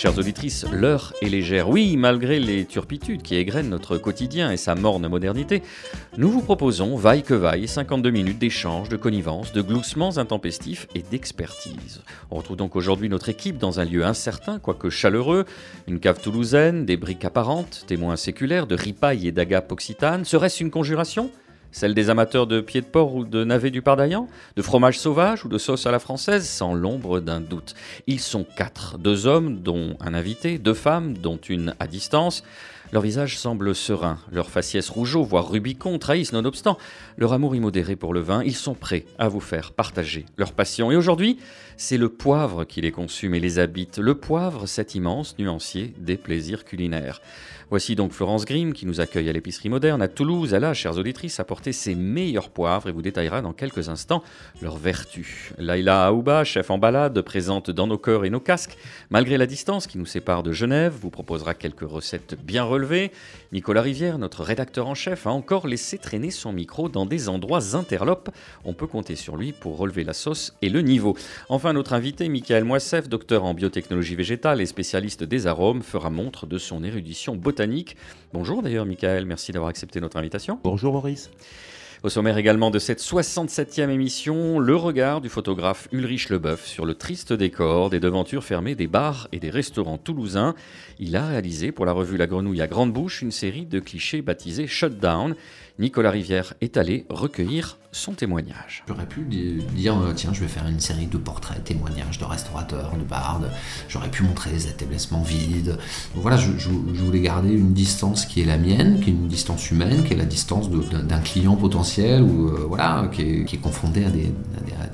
Chères auditrices, l'heure est légère. Oui, malgré les turpitudes qui égrènent notre quotidien et sa morne modernité, nous vous proposons, vaille que vaille, 52 minutes d'échange, de connivence, de gloussements intempestifs et d'expertise. On retrouve donc aujourd'hui notre équipe dans un lieu incertain, quoique chaleureux, une cave toulousaine, des briques apparentes, témoins séculaires de ripailles et d'agapes occitanes. Serait-ce une conjuration? Celle des amateurs de pieds de porc ou de navets du Pardaillan De fromage sauvage ou de sauce à la française Sans l'ombre d'un doute. Ils sont quatre, deux hommes, dont un invité, deux femmes, dont une à distance. Leur visage semble serein, leur faciès rougeau, voire Rubicon, trahissent nonobstant leur amour immodéré pour le vin. Ils sont prêts à vous faire partager leur passion. Et aujourd'hui, c'est le poivre qui les consume et les habite. Le poivre, cet immense nuancier des plaisirs culinaires. Voici donc Florence Grimm qui nous accueille à l'épicerie moderne à Toulouse. Elle a, chères auditrices, apporté ses meilleurs poivres et vous détaillera dans quelques instants leurs vertus. Laila Aouba, chef en balade, présente dans nos cœurs et nos casques. Malgré la distance qui nous sépare de Genève, vous proposera quelques recettes bien relevées. Nicolas Rivière, notre rédacteur en chef, a encore laissé traîner son micro dans des endroits interlopes. On peut compter sur lui pour relever la sauce et le niveau. Enfin, notre invité, Michael Moissef, docteur en biotechnologie végétale et spécialiste des arômes, fera montre de son érudition botanique Bonjour d'ailleurs Michael, merci d'avoir accepté notre invitation. Bonjour Maurice. Au sommaire également de cette 67e émission, le regard du photographe Ulrich Leboeuf sur le triste décor des devantures fermées des bars et des restaurants toulousains. Il a réalisé pour la revue La Grenouille à Grande Bouche une série de clichés baptisés Shutdown Nicolas Rivière est allé recueillir son témoignage. J'aurais pu dire, euh, tiens, je vais faire une série de portraits, témoignages de restaurateurs, de bardes. J'aurais pu montrer les établissements vides. voilà, je, voulais garder une distance qui est la mienne, qui est une distance humaine, qui est la distance d'un client potentiel ou euh, voilà, qui est, confronté à des,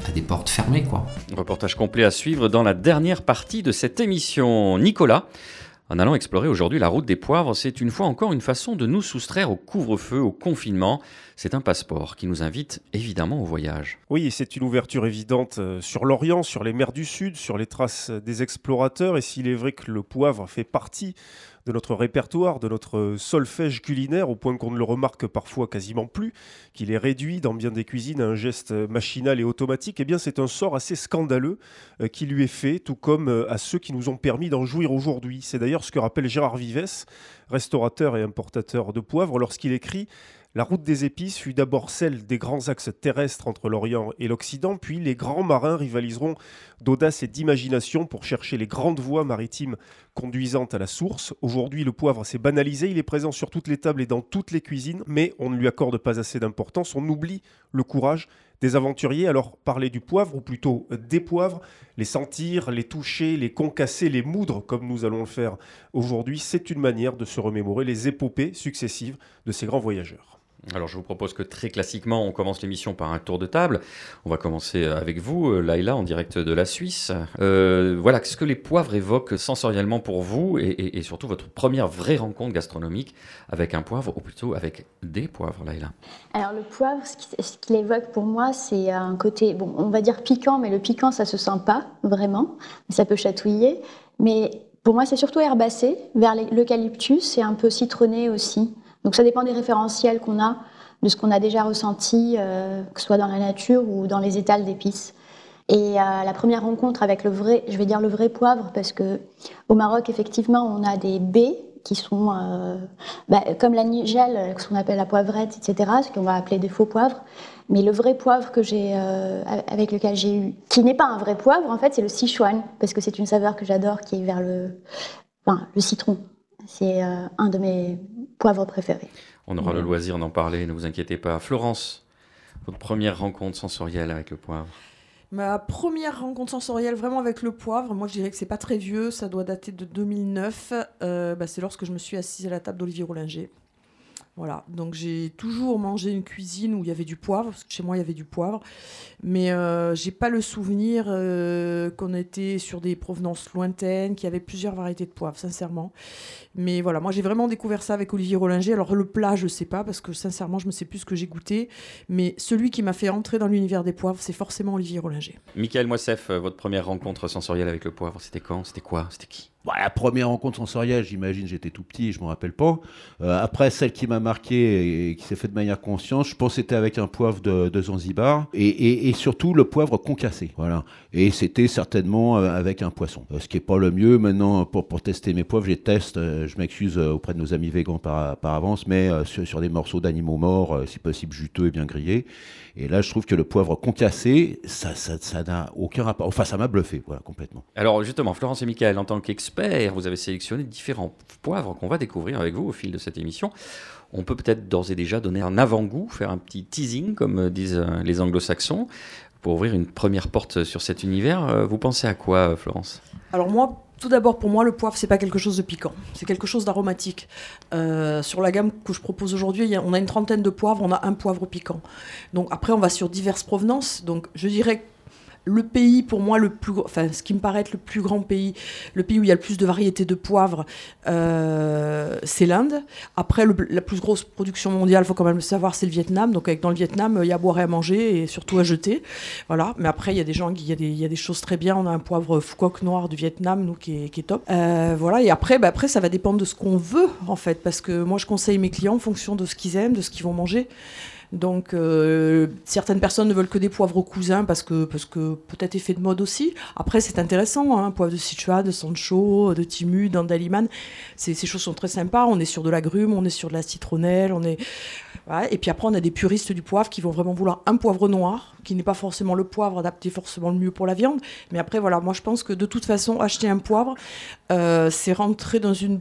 à des, portes fermées, quoi. Reportage complet à suivre dans la dernière partie de cette émission. Nicolas en allant explorer aujourd'hui la route des poivres, c'est une fois encore une façon de nous soustraire au couvre-feu, au confinement. C'est un passeport qui nous invite évidemment au voyage. Oui, c'est une ouverture évidente euh, sur l'Orient, sur les mers du Sud, sur les traces des explorateurs. Et s'il est vrai que le poivre fait partie de notre répertoire, de notre solfège culinaire, au point qu'on ne le remarque parfois quasiment plus, qu'il est réduit dans bien des cuisines à un geste machinal et automatique, eh bien c'est un sort assez scandaleux euh, qui lui est fait, tout comme euh, à ceux qui nous ont permis d'en jouir aujourd'hui. C'est d'ailleurs ce que rappelle Gérard Vives, restaurateur et importateur de poivre, lorsqu'il écrit la route des épices fut d'abord celle des grands axes terrestres entre l'Orient et l'Occident, puis les grands marins rivaliseront d'audace et d'imagination pour chercher les grandes voies maritimes conduisant à la source. Aujourd'hui, le poivre s'est banalisé, il est présent sur toutes les tables et dans toutes les cuisines, mais on ne lui accorde pas assez d'importance, on oublie le courage des aventuriers. Alors parler du poivre, ou plutôt des poivres, les sentir, les toucher, les concasser, les moudre, comme nous allons le faire aujourd'hui, c'est une manière de se remémorer les épopées successives de ces grands voyageurs. Alors je vous propose que très classiquement, on commence l'émission par un tour de table. On va commencer avec vous, euh, Laïla, en direct de la Suisse. Euh, voilà, qu'est-ce que les poivres évoquent sensoriellement pour vous et, surtout votre première vraie rencontre gastronomique avec un poivre, ou plutôt avec des poivres, Laïla? Alors le poivre, ce qu'il évoque pour moi, c'est un côté, bon, on va dire piquant, mais le piquant, ça se sent pas vraiment, ça peut chatouiller. Mais pour moi, c'est surtout herbacé, vers l'eucalyptus et un peu citronné aussi. Donc ça dépend des référentiels qu'on a, de ce qu'on a déjà ressenti, euh, que ce soit dans la nature ou dans les étals d'épices. Et euh, la première rencontre avec le vrai, je vais dire le vrai poivre, parce que au Maroc, effectivement, on a des baies qui sont euh, bah, comme la nigelle, ce qu'on appelle la poivrette, etc., ce qu'on va appeler des faux poivres. Mais le vrai poivre que j'ai, avec lequel j'ai eu, qui n'est pas un vrai poivre, en fait, c'est le Sichuan, parce que c'est une saveur que j'adore, qui est vers le, le citron. C'est un de mes poivre préféré. On aura le loisir d'en parler, ne vous inquiétez pas. Florence, votre première rencontre sensorielle avec le poivre Ma première rencontre sensorielle vraiment avec le poivre, moi je dirais que c'est pas très vieux, ça doit dater de 2009. Euh, bah, c'est lorsque je me suis assise à la table d'Olivier Roulinger. Voilà, donc j'ai toujours mangé une cuisine où il y avait du poivre, parce que chez moi il y avait du poivre, mais euh, j'ai pas le souvenir euh, qu'on était sur des provenances lointaines, qu'il y avait plusieurs variétés de poivre, sincèrement. Mais voilà, moi j'ai vraiment découvert ça avec Olivier Rollinger. Alors le plat, je sais pas, parce que sincèrement je ne sais plus ce que j'ai goûté, mais celui qui m'a fait entrer dans l'univers des poivres, c'est forcément Olivier Rollinger. Michael Moissef, euh, votre première rencontre sensorielle avec le poivre, c'était quand? C'était quoi? C'était qui? Bah, la première rencontre sensorielle, j'imagine, j'étais tout petit, je me rappelle pas. Euh, après, celle qui m'a marqué et qui s'est faite de manière consciente, je pense que c'était avec un poivre de, de Zanzibar et, et, surtout le poivre concassé. Voilà. Et c'était certainement euh, avec un poisson. Euh, ce qui est pas le mieux maintenant pour, pour tester mes poivres, je teste. je m'excuse auprès de nos amis végans par, par avance, mais sur, des morceaux d'animaux morts, si possible juteux et bien grillés. Et là, je trouve que le poivre concassé, ça n'a ça, ça aucun rapport. Enfin, ça m'a bluffé, voilà, complètement. Alors, justement, Florence et Michael, en tant vous avez sélectionné différents poivres qu'on va découvrir avec vous au fil de cette émission. On peut peut-être d'ores et déjà donner un avant-goût, faire un petit teasing, comme disent euh, les anglo-saxons, pour ouvrir une première porte sur cet univers. Euh, vous pensez à quoi, Florence? Alors, moi, tout d'abord, pour moi, le poivre, c'est pas quelque chose de piquant, c'est quelque chose d'aromatique. Euh, sur la gamme que je propose aujourd'hui, on a une trentaine de poivres, on a un poivre piquant. Donc après, on va sur diverses provenances. Donc je dirais le pays, pour moi, le plus, enfin, ce qui me paraît être le plus grand pays, le pays où il y a le plus de variétés de poivre, euh, c'est l'Inde. Après, la plus grosse production mondiale, faut quand même le savoir, c'est le Vietnam. Donc, dans le Vietnam, il y a à boire et à manger et surtout à jeter. Voilà. Mais après, il y a des gens, il y a des, il y a des choses très bien. On a un poivre Phuoc noir du Vietnam, nous, qui est, qui est top. Euh, voilà. Et après, bah, après, ça va dépendre de ce qu'on veut, en fait, parce que moi, je conseille mes clients en fonction de ce qu'ils aiment, de ce qu'ils vont manger. Donc euh, certaines personnes ne veulent que des poivres cousins parce que, parce que peut-être effet de mode aussi. Après c'est intéressant, hein, poivre de Sichuan, de Sancho, de Timu, d'Andaliman. Ces, ces choses sont très sympas. On est sur de l'agrume, on est sur de la citronnelle, on est... Et puis après on a des puristes du poivre qui vont vraiment vouloir un poivre noir, qui n'est pas forcément le poivre adapté forcément le mieux pour la viande. Mais après voilà, moi je pense que de toute façon acheter un poivre, euh, c'est rentrer dans une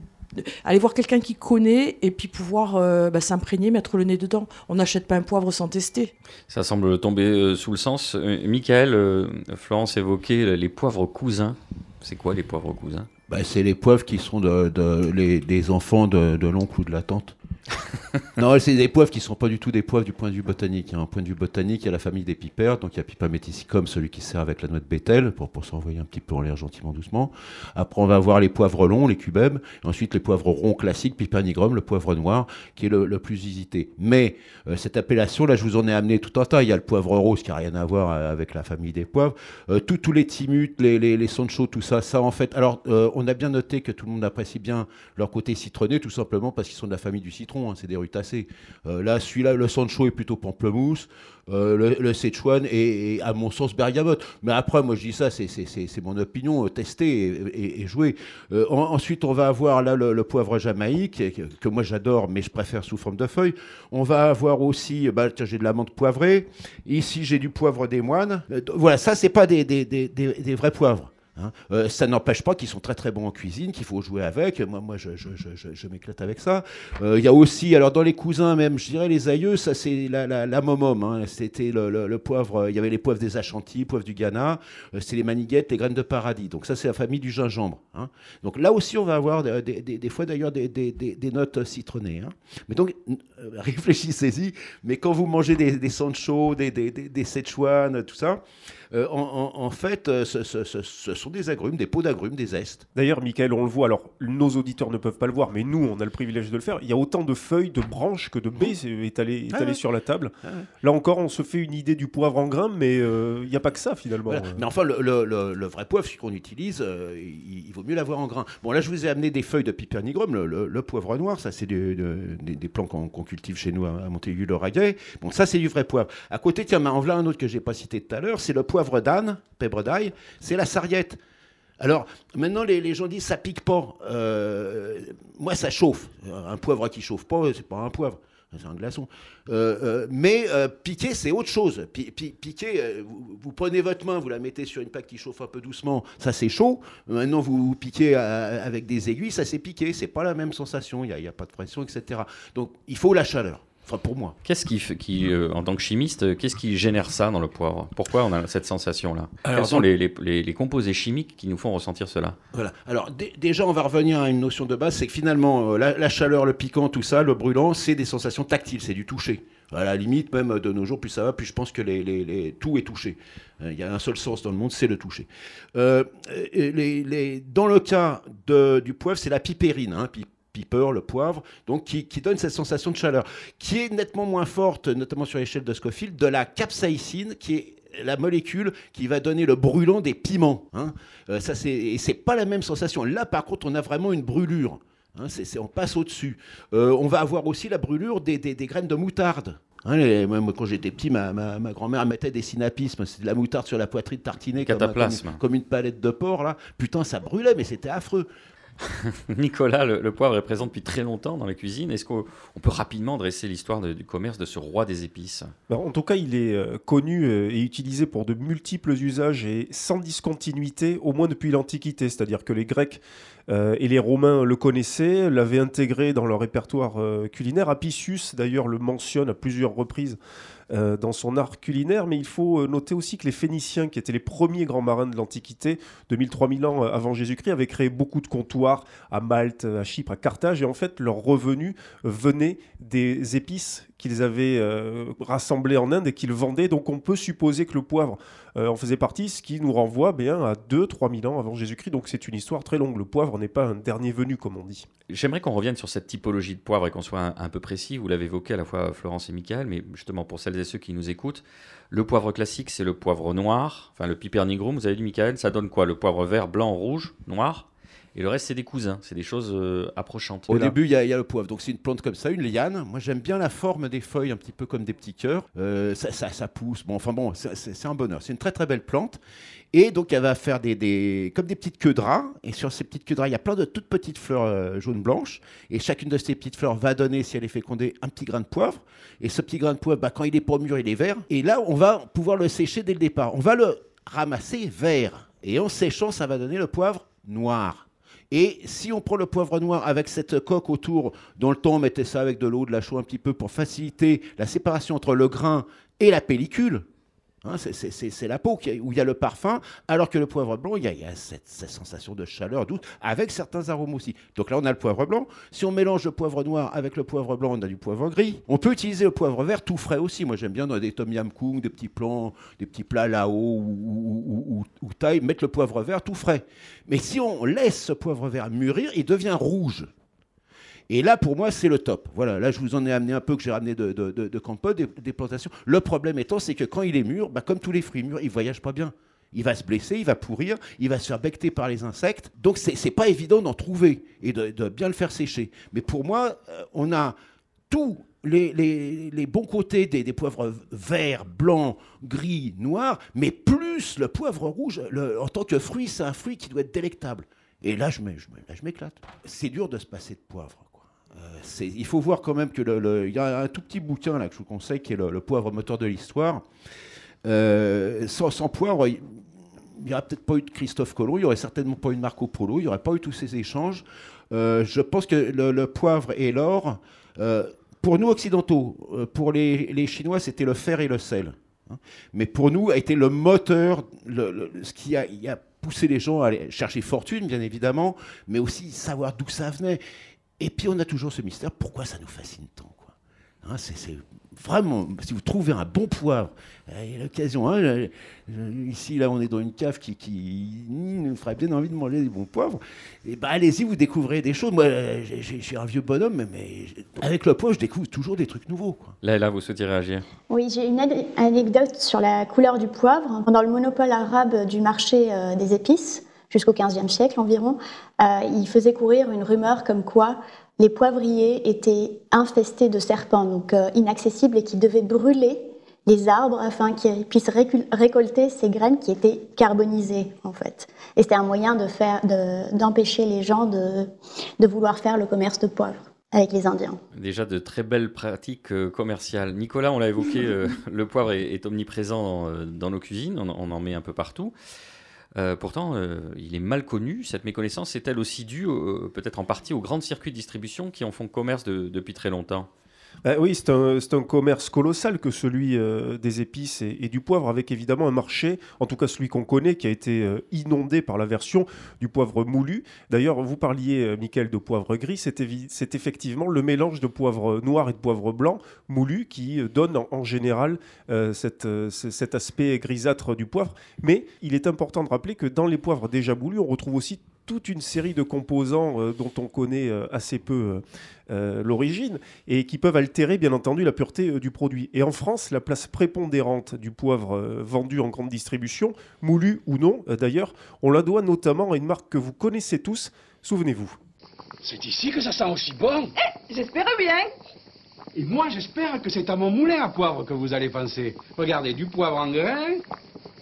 aller voir quelqu'un qui connaît et puis pouvoir euh, bah, s'imprégner, mettre le nez dedans. On n'achète pas un poivre sans tester. Ça semble tomber euh, sous le sens. Euh, Michael, Florence évoquait les poivres cousins. C'est quoi les poivres cousins? Bah, C'est les poivres qui sont de, les, des enfants de, de l'oncle ou de la tante. non, c'est des poivres qui ne sont pas du tout des poivres du point de vue botanique. Un point de vue botanique, il y a la famille des pipères, donc il y a Pipa metisicum, celui qui sert avec la noix de bétel, pour, pour s'envoyer un petit peu en l'air gentiment, doucement. Après, on va avoir les poivres longs, les cubebs, et ensuite les poivres ronds classiques, Pipa nigrum, le poivre noir, qui est le, plus visité. Mais euh, cette appellation, là, je vous en ai amené tout un tas. Il y a le poivre rose qui n'a rien à voir euh, avec la famille des poivres. Euh, tous les timutes, les, les, les sancho, tout ça, ça en fait. Alors, on a bien noté que tout le monde apprécie bien leur côté citronné, tout simplement parce qu'ils sont de la famille du citron, hein, c'est des rutacées. Euh, là, celui-là, le Sancho est plutôt pamplemousse. Euh, le, le Sichuan est, à mon sens, bergamote. Mais après, moi, je dis ça, c'est mon opinion, euh, testée et, et, jouée. Euh, en, ensuite, on va avoir là le, poivre jamaïque, que, moi j'adore, mais je préfère sous forme de feuilles. On va avoir aussi, bah, j'ai de la menthe poivrée. Ici, j'ai du poivre des moines. Voilà, ça, c'est pas des vrais poivres. Hein euh, ça n'empêche pas qu'ils sont très très bons en cuisine, qu'il faut jouer avec. Moi, moi je, m'éclate avec ça. Il euh, y a aussi, alors dans les cousins même, je dirais les aïeux, ça c'est la, la, momom. Hein. C'était le, poivre, il y avait les poivres des Achantis, poivre du Ghana, euh, c'est les maniguettes, les graines de paradis. Donc ça c'est la famille du gingembre. Hein. Donc là aussi on va avoir des, fois d'ailleurs des, des, notes citronnées. Mais donc réfléchissez-y. Mais quand vous mangez des, des Sancho, des, des, Szechuan, tout ça, euh, en, en, en, fait, ce, ce, ce, ce, sont des agrumes, des pots d'agrumes, des zestes. D'ailleurs, Michael, on le voit, alors nos auditeurs ne peuvent pas le voir, mais nous, on a le privilège de le faire. Il y a autant de feuilles, de branches que de baies étalées, étalées ah ouais. sur la table. Ah ouais. Là encore, on se fait une idée du poivre en grain, mais euh, il n'y a pas que ça finalement. Voilà. Mais enfin, le, le, le, le vrai poivre, celui qu'on utilise, euh, il, il, vaut mieux l'avoir en grain. Bon, là, je vous ai amené des feuilles de pipernigrum, le, poivre noir, ça, c'est des, des, des, plants qu'on qu cultive chez nous à, à Montaigu-le-Raguet. Bon, ça, c'est du vrai poivre. À côté, tiens, en voilà un autre que j'ai pas cité tout à l'heure, c'est le poivre d'âne pèbre d'ail, c'est la sarriette. Alors, maintenant, les, les, gens disent ça pique pas. Euh, moi, ça chauffe. Un poivre qui chauffe pas, c'est pas un poivre. C'est un glaçon. Euh, euh, mais euh, piquer, c'est autre chose. Pi pi piquer, vous, prenez votre main, vous la mettez sur une plaque qui chauffe un peu doucement, ça c'est chaud. Maintenant, vous, piquez avec des aiguilles, ça c'est piqué. C'est pas la même sensation, il n'y a, a, pas de pression, etc. Donc, il faut la chaleur. Enfin, pour moi. Qu'est-ce qui, qui euh, en tant que chimiste, qu'est-ce qui génère ça dans le poivre? Pourquoi on a cette sensation-là? Quels sont les, les, les, composés chimiques qui nous font ressentir cela? Voilà. Alors déjà, on va revenir à une notion de base, c'est que finalement, la, la, chaleur, le piquant, tout ça, le brûlant, c'est des sensations tactiles, c'est du toucher. À la limite, même de nos jours, plus ça va, plus je pense que les, tout est touché. Il y a un seul sens dans le monde, c'est le toucher. Euh, dans le cas de, du poivre, c'est la pipérine. Hein, piper, le poivre, donc qui, donne cette sensation de chaleur, qui est nettement moins forte, notamment sur l'échelle de Scofield, de la capsaïcine, qui est la molécule qui va donner le brûlant des piments. Hein. Euh, ça, c'est, et c'est pas la même sensation. Là, par contre, on a vraiment une brûlure. Hein, c'est, on passe au-dessus. Euh, on va avoir aussi la brûlure des, graines de moutarde. Hein, même quand j'étais petit, ma, ma, grand-mère mettait des synapismes, c'était de la moutarde sur la poitrine tartinée comme, comme, comme, une palette de porc là. Putain, ça brûlait, mais c'était affreux. Nicolas, le, poivre est présent depuis très longtemps dans la cuisine. Est-ce qu'on peut rapidement dresser l'histoire du commerce de ce roi des épices? Ben, En tout cas, il est euh, connu euh, et utilisé pour de multiples usages et sans discontinuité, au moins depuis l'Antiquité. C'est-à-dire que les Grecs euh, et les Romains le connaissaient, l'avaient intégré dans leur répertoire culinaire. Apicius, d'ailleurs, le mentionne à plusieurs reprises euh, dans son art culinaire, mais il faut euh, noter aussi que les Phéniciens, qui étaient les premiers grands marins de l'Antiquité, 2000-3000 ans avant Jésus-Christ, avaient créé beaucoup de comptoirs à Malte, à Chypre, à Carthage, et en fait, leurs revenus venaient des épices qu'ils avaient euh, rassemblées en Inde et qu'ils vendaient. Donc on peut supposer que le poivre euh, en faisait partie, ce qui nous renvoie bien à 2-3 000 ans avant Jésus-Christ. Donc c'est une histoire très longue. Le poivre n'est pas un dernier venu, comme on dit. J'aimerais qu'on revienne sur cette typologie de poivre et qu'on soit un, peu précis. Vous l'avez évoqué à la fois Florence et Michael, mais justement pour celles et ceux qui nous écoutent, le poivre classique, c'est le poivre noir, enfin le piper nigrum, vous avez dit Michael, ça donne quoi? Le poivre vert, blanc, rouge, noir? Et le reste, c'est des cousins, c'est des choses euh, approchantes. Au début, il y, a le poivre. Donc, c'est une plante comme ça, une liane. Moi, j'aime bien la forme des feuilles, un petit peu comme des petits cœurs. Euh, ça, ça, pousse. Bon, enfin bon, c'est un bonheur. C'est une très très belle plante. Et donc, elle va faire des, des, comme des petites queues de rat. Et sur ces petites queues de rat, il y a plein de toutes petites fleurs euh, jaunes-blanches. Et chacune de ces petites fleurs va donner, si elle est fécondée, un petit grain de poivre. Et ce petit grain de poivre, bah, quand il est pour mûr, il est vert. Et là, on va pouvoir le sécher dès le départ. On va le ramasser vert. Et en séchant, ça va donner le poivre noir. Et si on prend le poivre noir avec cette coque autour, dans le temps on mettait ça avec de l'eau, de la chaux un petit peu pour faciliter la séparation entre le grain et la pellicule, Hein, c'est la peau où il y a le parfum, alors que le poivre blanc, il y a, cette, sensation de chaleur douce, avec certains arômes aussi. Donc là, on a le poivre blanc. Si on mélange le poivre noir avec le poivre blanc, on a du poivre gris. On peut utiliser le poivre vert tout frais aussi. Moi, j'aime bien dans des tom yam kung, des petits plans, des petits plats là-haut ou, ou, ou taille, mettre le poivre vert tout frais. Mais si on laisse ce poivre vert mûrir, il devient rouge. Et là, pour moi, c'est le top. Voilà, là, je vous en ai amené un peu que j'ai ramené de, de, de, des, plantations. Le problème étant, c'est que quand il est mûr, bah, comme tous les fruits mûrs, il ne voyage pas bien. Il va se blesser, il va pourrir, il va se faire becter par les insectes. Donc, c'est n'est pas évident d'en trouver et de, bien le faire sécher. Mais pour moi, euh, on a tous les, bons côtés des, poivres verts, blancs, gris, noirs, mais plus le poivre rouge, en tant que fruit, c'est un fruit qui doit être délectable. Et là, je m'éclate. C'est dur de se passer de poivre. Euh, il faut voir quand même que le, y a un tout petit bouquin là que je vous conseille qui est le, poivre moteur de l'histoire. Euh, sans, poivre, il n'y aurait peut-être pas eu de Christophe Colomb, il n'y aurait certainement pas eu de Marco Polo, il n'y aurait pas eu tous ces échanges. Euh, je pense que le, poivre et l'or, pour nous occidentaux, pour les, Chinois, c'était le fer et le sel. Hein. Mais pour nous, a été le moteur, ce qui a, a poussé les gens à aller chercher fortune, bien évidemment, mais aussi savoir d'où ça venait. Et puis on a toujours ce mystère, pourquoi ça nous fascine tant quoi hein, c'est, vraiment, si vous trouvez un bon poivre, il y a l'occasion, hein, ici là on est dans une cave qui, qui nous ferait bien envie de manger des bons poivres, et ben allez-y, vous découvrez des choses. Moi j'ai, suis un vieux bonhomme, mais, avec le poivre je découvre toujours des trucs nouveaux. Quoi. Là, là, vous souhaitez réagir? Oui, j'ai une anecdote sur la couleur du poivre. Pendant le monopole arabe du marché euh, des épices, jusqu'au XVe siècle environ, euh, il faisait courir une rumeur comme quoi les poivriers étaient infestés de serpents, donc euh, inaccessibles, et qu'ils devaient brûler les arbres afin qu'ils puissent récolter ces graines qui étaient carbonisées en fait. Et c'était un moyen d'empêcher les gens de, de, vouloir faire le commerce de poivre avec les Indiens. Déjà de très belles pratiques euh, commerciales. Nicolas, on l'a évoqué, le poivre est, omniprésent dans, nos cuisines, on, en met un peu partout. Euh, pourtant, euh, il est mal connu. Cette méconnaissance est-elle aussi due, peut-être en partie, aux grands circuits de distribution qui en font commerce depuis très longtemps Bah oui, c'est un, commerce colossal que celui euh, des épices et, du poivre, avec évidemment un marché, en tout cas celui qu'on connaît, qui a été euh, inondé par la version du poivre moulu. D'ailleurs, vous parliez, euh, Michael, de poivre gris, c'est, effectivement le mélange de poivre noir et de poivre blanc moulu qui euh, donne en, général cet aspect grisâtre du poivre. Mais il est important de rappeler que dans les poivres déjà moulus, on retrouve aussi toute une série de composants euh, dont on connaît euh, assez peu euh, l'origine et qui peuvent altérer bien entendu la pureté euh, du produit. Et en France, la place prépondérante du poivre euh, vendu en grande distribution, moulu ou non euh, d'ailleurs, on la doit notamment à une marque que vous connaissez tous, souvenez-vous. C'est ici que ça sent aussi bon. J'espère bien. Et moi, j'espère que c'est à mon moulin à poivre que vous allez penser. Regardez, du poivre en grain,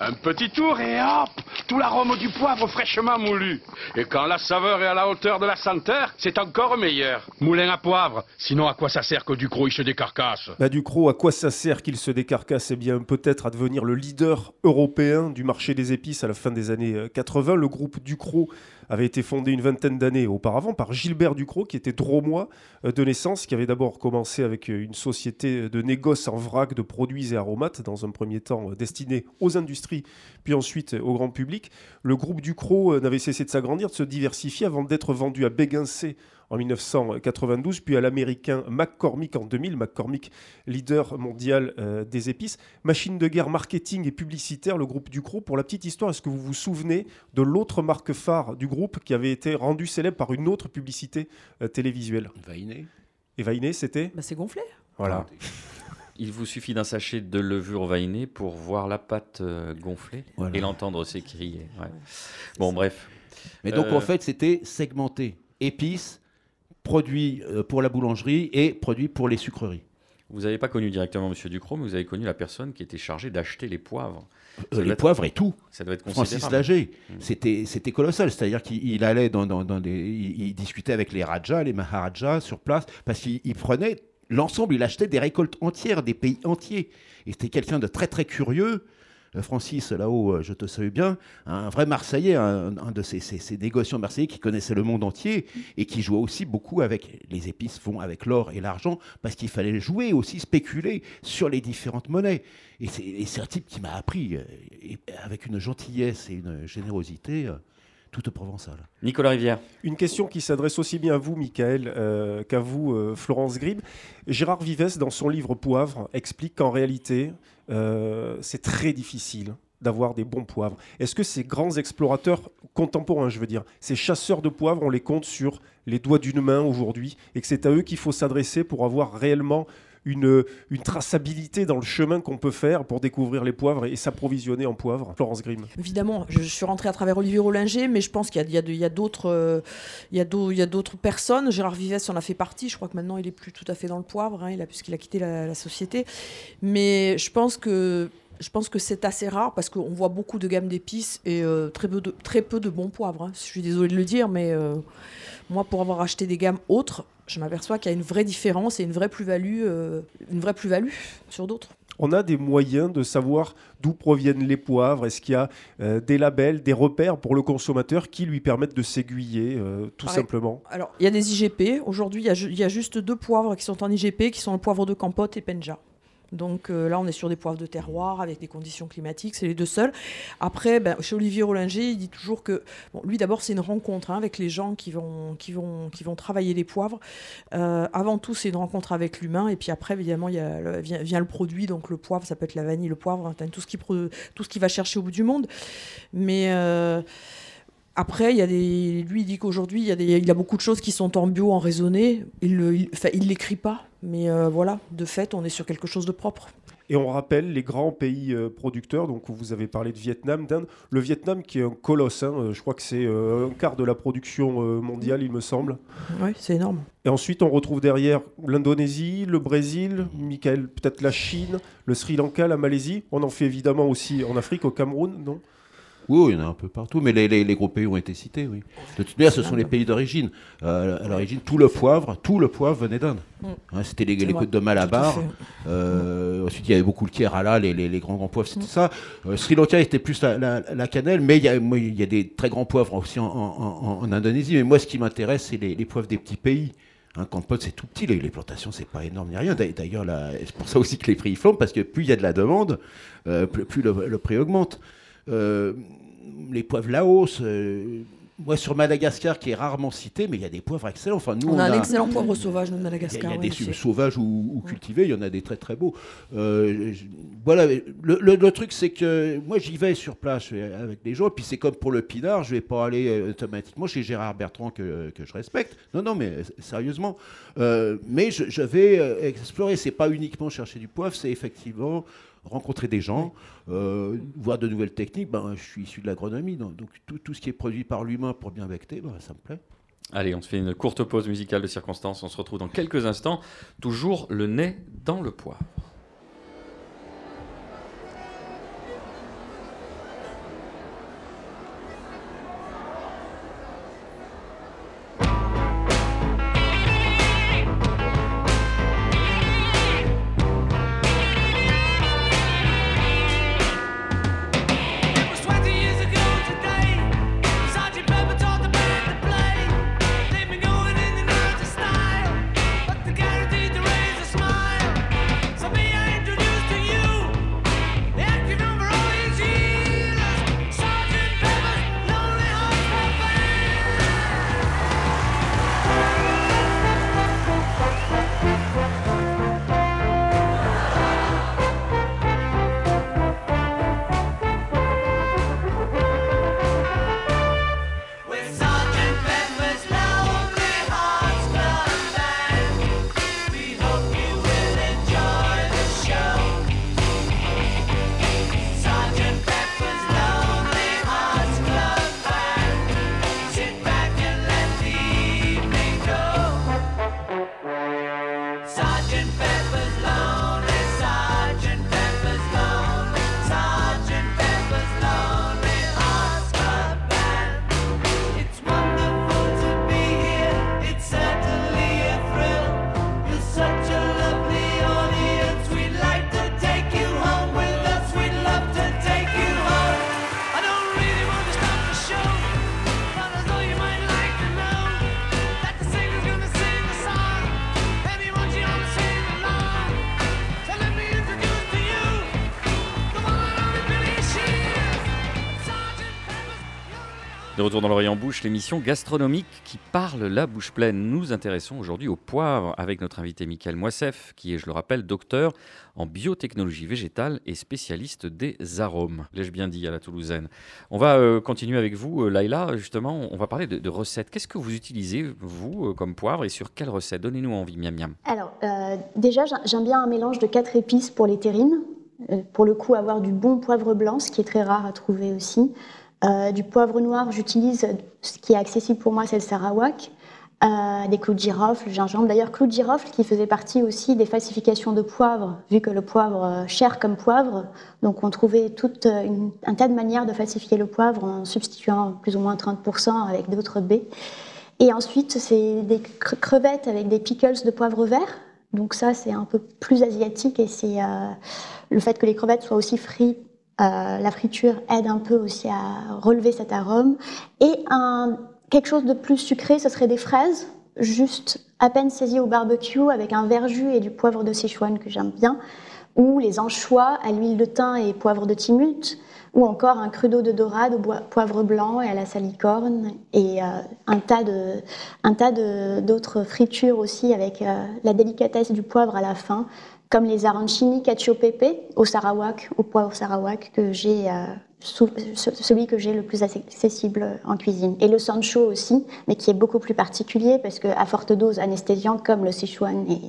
un petit tour et hop, tout l'arôme du poivre fraîchement moulu. Et quand la saveur est à la hauteur de la senteur, c'est encore meilleur. Moulin à poivre, sinon à quoi ça sert que du croiche des carcasses Bah, Ducrot, à quoi ça sert qu'il se décarcasse? Eh bien, peut-être à devenir le leader européen du marché des épices à la fin des années euh, 80. Le groupe Ducrot avait été fondé une vingtaine d'années auparavant par Gilbert Ducrot, qui était dromois euh, de naissance, qui avait d'abord commencé avec euh, une société de négoce en vrac de produits et aromates, dans un premier temps euh, destiné aux industries, puis ensuite au grand public. Le groupe Ducrot n'avait cessé de s'agrandir, de se diversifier avant d'être vendu à Béguincé en 1992, puis à l'américain McCormick en 2000, McCormick leader mondial euh, des épices. Machine de guerre marketing et publicitaire, le groupe Ducrot. Pour la petite histoire, est-ce que vous vous souvenez de l'autre marque phare du groupe qui avait été rendue célèbre par une autre publicité euh, télévisuelle? Vainé. Et Vainé, c'était? Bah, c'est gonflé. Voilà. Il vous suffit d'un sachet de levure vainée pour voir la pâte euh, gonfler Voilà. et l'entendre s'écrier. Ouais. Bon, bref. Mais donc Euh, en fait, c'était segmenté. Épices, produits euh, pour la boulangerie et produits pour les sucreries. Vous n'avez pas connu directement Monsieur Ducrot, mais vous avez connu la personne qui était chargée d'acheter les poivres. Euh, les être- poivres et tout. Ça doit être Francis considérable. Lager, Mm. c'était c'était colossal. C'est-à-dire qu'il il allait dans, dans, dans des, il, discutait avec les rajas, les maharajas sur place, parce qu'il il prenait l'ensemble, il achetait des récoltes entières, des pays entiers. Et c'était quelqu'un de très très curieux. Euh, Francis, là-haut, euh, je te salue bien, un vrai Marseillais, un, un de ces, ces- ces négociants marseillais qui connaissait le monde entier et qui jouait aussi beaucoup avec les épices, font avec l'or et l'argent, parce qu'il fallait jouer aussi, spéculer sur les différentes monnaies. Et c'est un type qui m'a appris, euh, et avec une gentillesse et une générosité, toute provençale. Nicolas Rivière. Une question qui s'adresse aussi bien à vous, Michael, euh, qu'à vous, euh, Florence Gribe. Gérard Vives, dans son livre Poivre, explique qu'en réalité, euh, c'est très difficile d'avoir des bons poivres. Est-ce que ces grands explorateurs contemporains, je veux dire, ces chasseurs de poivre, on les compte sur les doigts d'une main aujourd'hui, et que c'est à eux qu'il faut s'adresser pour avoir réellement une, traçabilité dans le chemin qu'on peut faire pour découvrir les poivres et, s'approvisionner en poivre Florence Grimm. Évidemment, je, suis rentrée à travers Olivier Rollinger, mais je pense qu'il y a- d'autres il y a d'autres personnes. Gérard Vives en a fait partie. Je crois que maintenant, il est plus tout à fait dans le poivre, hein, puisqu'il a quitté la, société. Mais je pense que. C'est assez rare parce qu'on voit beaucoup de gammes d'épices et euh, très, peu de, très peu de bons poivres. hein. Je suis désolée de le dire, mais euh, moi, pour avoir acheté des gammes autres, je m'aperçois qu'il y a une vraie différence et une vraie plus-value euh, une vraie plus-value sur d'autres. On a des moyens de savoir d'où proviennent les poivres. Est-ce qu'il y a euh, des labels, des repères pour le consommateur qui lui permettent de s'aiguiller, euh, tout Pareil. simplement? Alors, il y a des IGP. Aujourd'hui, il y y, a juste deux poivres qui sont en IGP, qui sont le poivre de Campote et Penja. Donc euh, là, on est sur des poivres de terroir avec des conditions climatiques, c'est les deux seuls. Après, ben, chez Olivier Rollinger, il dit toujours que, lui d'abord, c'est une rencontre hein, avec les gens qui vont, qui vont, qui vont travailler les poivres. Euh, avant tout, c'est une rencontre avec l'humain, et puis après, évidemment, il y a vient, le produit, donc le poivre, ça peut être la vanille, le poivre, tout ce qui, pro- tout ce qui va chercher au bout du monde. Mais euh, après, il y a des... lui, il dit qu'aujourd'hui, il, y a des... il a beaucoup de choses qui sont en bio, en raisonné. Il ne il... enfin, il l'écrit pas. Mais euh, voilà, de fait, on est sur quelque chose de propre. Et on rappelle les grands pays euh, producteurs, donc vous avez parlé de Vietnam, d'Inde. Le Vietnam qui est un colosse, hein, euh, je crois que c'est un quart de la production mondiale, il me semble. Oui, c'est énorme. Et ensuite, on retrouve derrière l'Indonésie, le Brésil, Michael, peut-être la Chine, le Sri Lanka, la Malaisie. On en fait évidemment aussi en Afrique, au Cameroun, non? Oui, il y en a un peu partout, mais les, les- les gros pays ont été cités, oui. De toute manière, ce sont les pays d'origine. Euh, à l'origine, tout le poivre, tout le poivre venait d'Inde. Mm. Hein, C'était les, côtes de Malabar. Euh, ensuite, il y avait beaucoup le Kerala, les, les, les grands grands poivres, c'était ça. Euh, Sri Lanka était plus la, la- la cannelle, mais il y, a, moi, il y a des très grands poivres aussi en, en- en- en Indonésie. Mais moi, ce qui m'intéresse, c'est les, les poivres des petits pays. Un potes, c'est tout petit, les, les plantations, c'est pas énorme ni rien. D'a- D'ailleurs, c'est pour ça aussi que les prix flambent, parce que plus il y a de la demande, euh, plus, plus le, le prix augmente. Euh, les poivres Laos, euh, moi sur Madagascar, qui est rarement cité, mais il y a des poivres excellents. Enfin, nous, On a un a- excellent poivre sauvage de il y a, Madagascar. il y a des sauvages ou, ou cultivés, il y en a des très très beaux. Euh, je- voilà, le, le- le truc c'est que moi j'y vais sur place avec des gens, puis c'est comme pour le pinard, je vais pas aller automatiquement chez Gérard Bertrand que, que je respecte. Non, non, mais sérieusement. Euh, mais je, je vais explorer, c'est pas uniquement chercher du poivre, c'est effectivement rencontrer des gens, euh, voir de nouvelles techniques. Ben, je suis issu de l'agronomie, donc, donc tout, tout ce qui est produit par l'humain pour bien becter, ben, ça me plaît. Allez, on se fait une courte pause musicale de circonstance. On se retrouve dans quelques instants. Toujours le nez dans le poivre. Retour dans l'Orient Bouche, l'émission gastronomique qui parle la bouche pleine. Nous intéressons aujourd'hui au poivre avec notre invité Michael Moissef, qui est, je le rappelle, docteur en biotechnologie végétale et spécialiste des arômes. L'ai-je bien dit à la Toulousaine? On va euh, continuer avec vous, euh, Laïla. Justement, on va parler de, recettes. Qu'est-ce que vous utilisez, vous, euh, comme poivre et sur quelles recettes Donnez-nous envie, miam miam. Alors, euh, déjà, j'ai- j'aime bien un mélange de quatre épices pour les terrines. Pour le coup, avoir du bon poivre blanc, ce qui est très rare à trouver aussi. Euh, du poivre noir, j'utilise ce qui est accessible pour moi, c'est le sarawak. Euh, des clous de girofle, le gingembre. D'ailleurs, clous de girofle qui faisait partie aussi des falsifications de poivre, vu que le poivre, euh, cher comme poivre, donc on trouvait tout un tas de manières de falsifier le poivre en substituant plus ou moins 30% avec d'autres baies. Et ensuite, c'est des cre- crevettes avec des pickles de poivre vert. Donc ça, c'est un peu plus asiatique et c'est le fait que les crevettes soient aussi frites. Euh, la friture aide un peu aussi à relever cet arôme. Et quelque chose de plus sucré, ce serait des fraises, juste à peine saisies au barbecue avec un verjus et du poivre de Sichuan que j'aime bien, ou les anchois à l'huile de thym et poivre de Timut, ou encore un crudo de dorade au poivre blanc et à la salicorne, et euh, un tas un tas d'autres fritures aussi avec euh, la délicatesse du poivre à la fin, comme les arancini cacio pepe au sarawak, au poivre sarawak que j'ai euh, celui que j'ai le plus accessible en cuisine. Et le sancho aussi, mais qui est beaucoup plus particulier parce qu'à forte dose anesthésiante comme le Sichuan et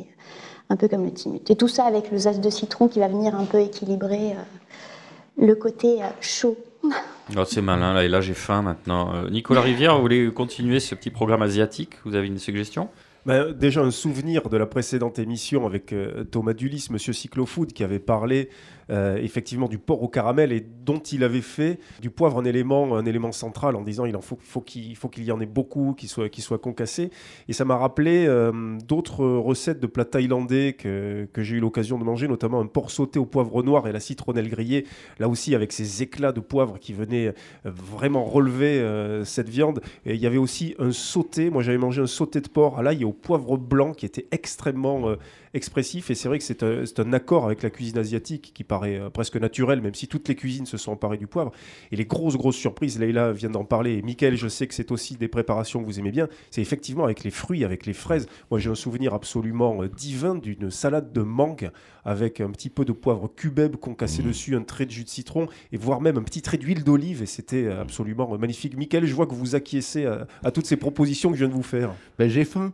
un peu comme le Timut. Et tout ça avec le zeste de citron qui va venir un peu équilibrer euh, le côté euh, chaud. Oh, c'est malin, là, et là j'ai faim maintenant. Nicolas Rivière, vous voulez continuer ce petit programme asiatique? Vous avez une suggestion? Ben, déjà un souvenir de la précédente émission avec euh, Thomas Dulis, Monsieur Cyclofood, qui avait parlé euh, effectivement du porc au caramel et dont il avait fait du poivre un élément, un élément central en disant il faut, qu'il faut qu'il y en ait beaucoup, qu'il soit, qu'il soit concassé. Et ça m'a rappelé euh, d'autres recettes de plats thaïlandais que, que j'ai eu l'occasion de manger, notamment un porc sauté au poivre noir et la citronnelle grillée, là aussi avec ces éclats de poivre qui venaient vraiment relever cette viande. Et il y avait aussi un sauté, moi j'avais mangé un sauté de porc à l'ail au poivre blanc qui était extrêmement euh, expressif. Et c'est vrai que c'est un, c'est un accord avec la cuisine asiatique qui paraît euh, presque naturel, même si toutes les cuisines se sont emparées du poivre. Et les grosses, grosses surprises, Leïla vient d'en parler. Et Mickaël, je sais que c'est aussi des préparations que vous aimez bien. C'est effectivement avec les fruits, avec les fraises. Moi, j'ai un souvenir absolument euh, divin d'une salade de mangue avec un petit peu de poivre cubeb concassé dessus, un trait de jus de citron et voire même un petit trait d'huile d'olive. Et c'était euh, absolument euh, magnifique. Mickaël, je vois que vous acquiescez à, à toutes ces propositions que je viens de vous faire. Ben, j'ai faim.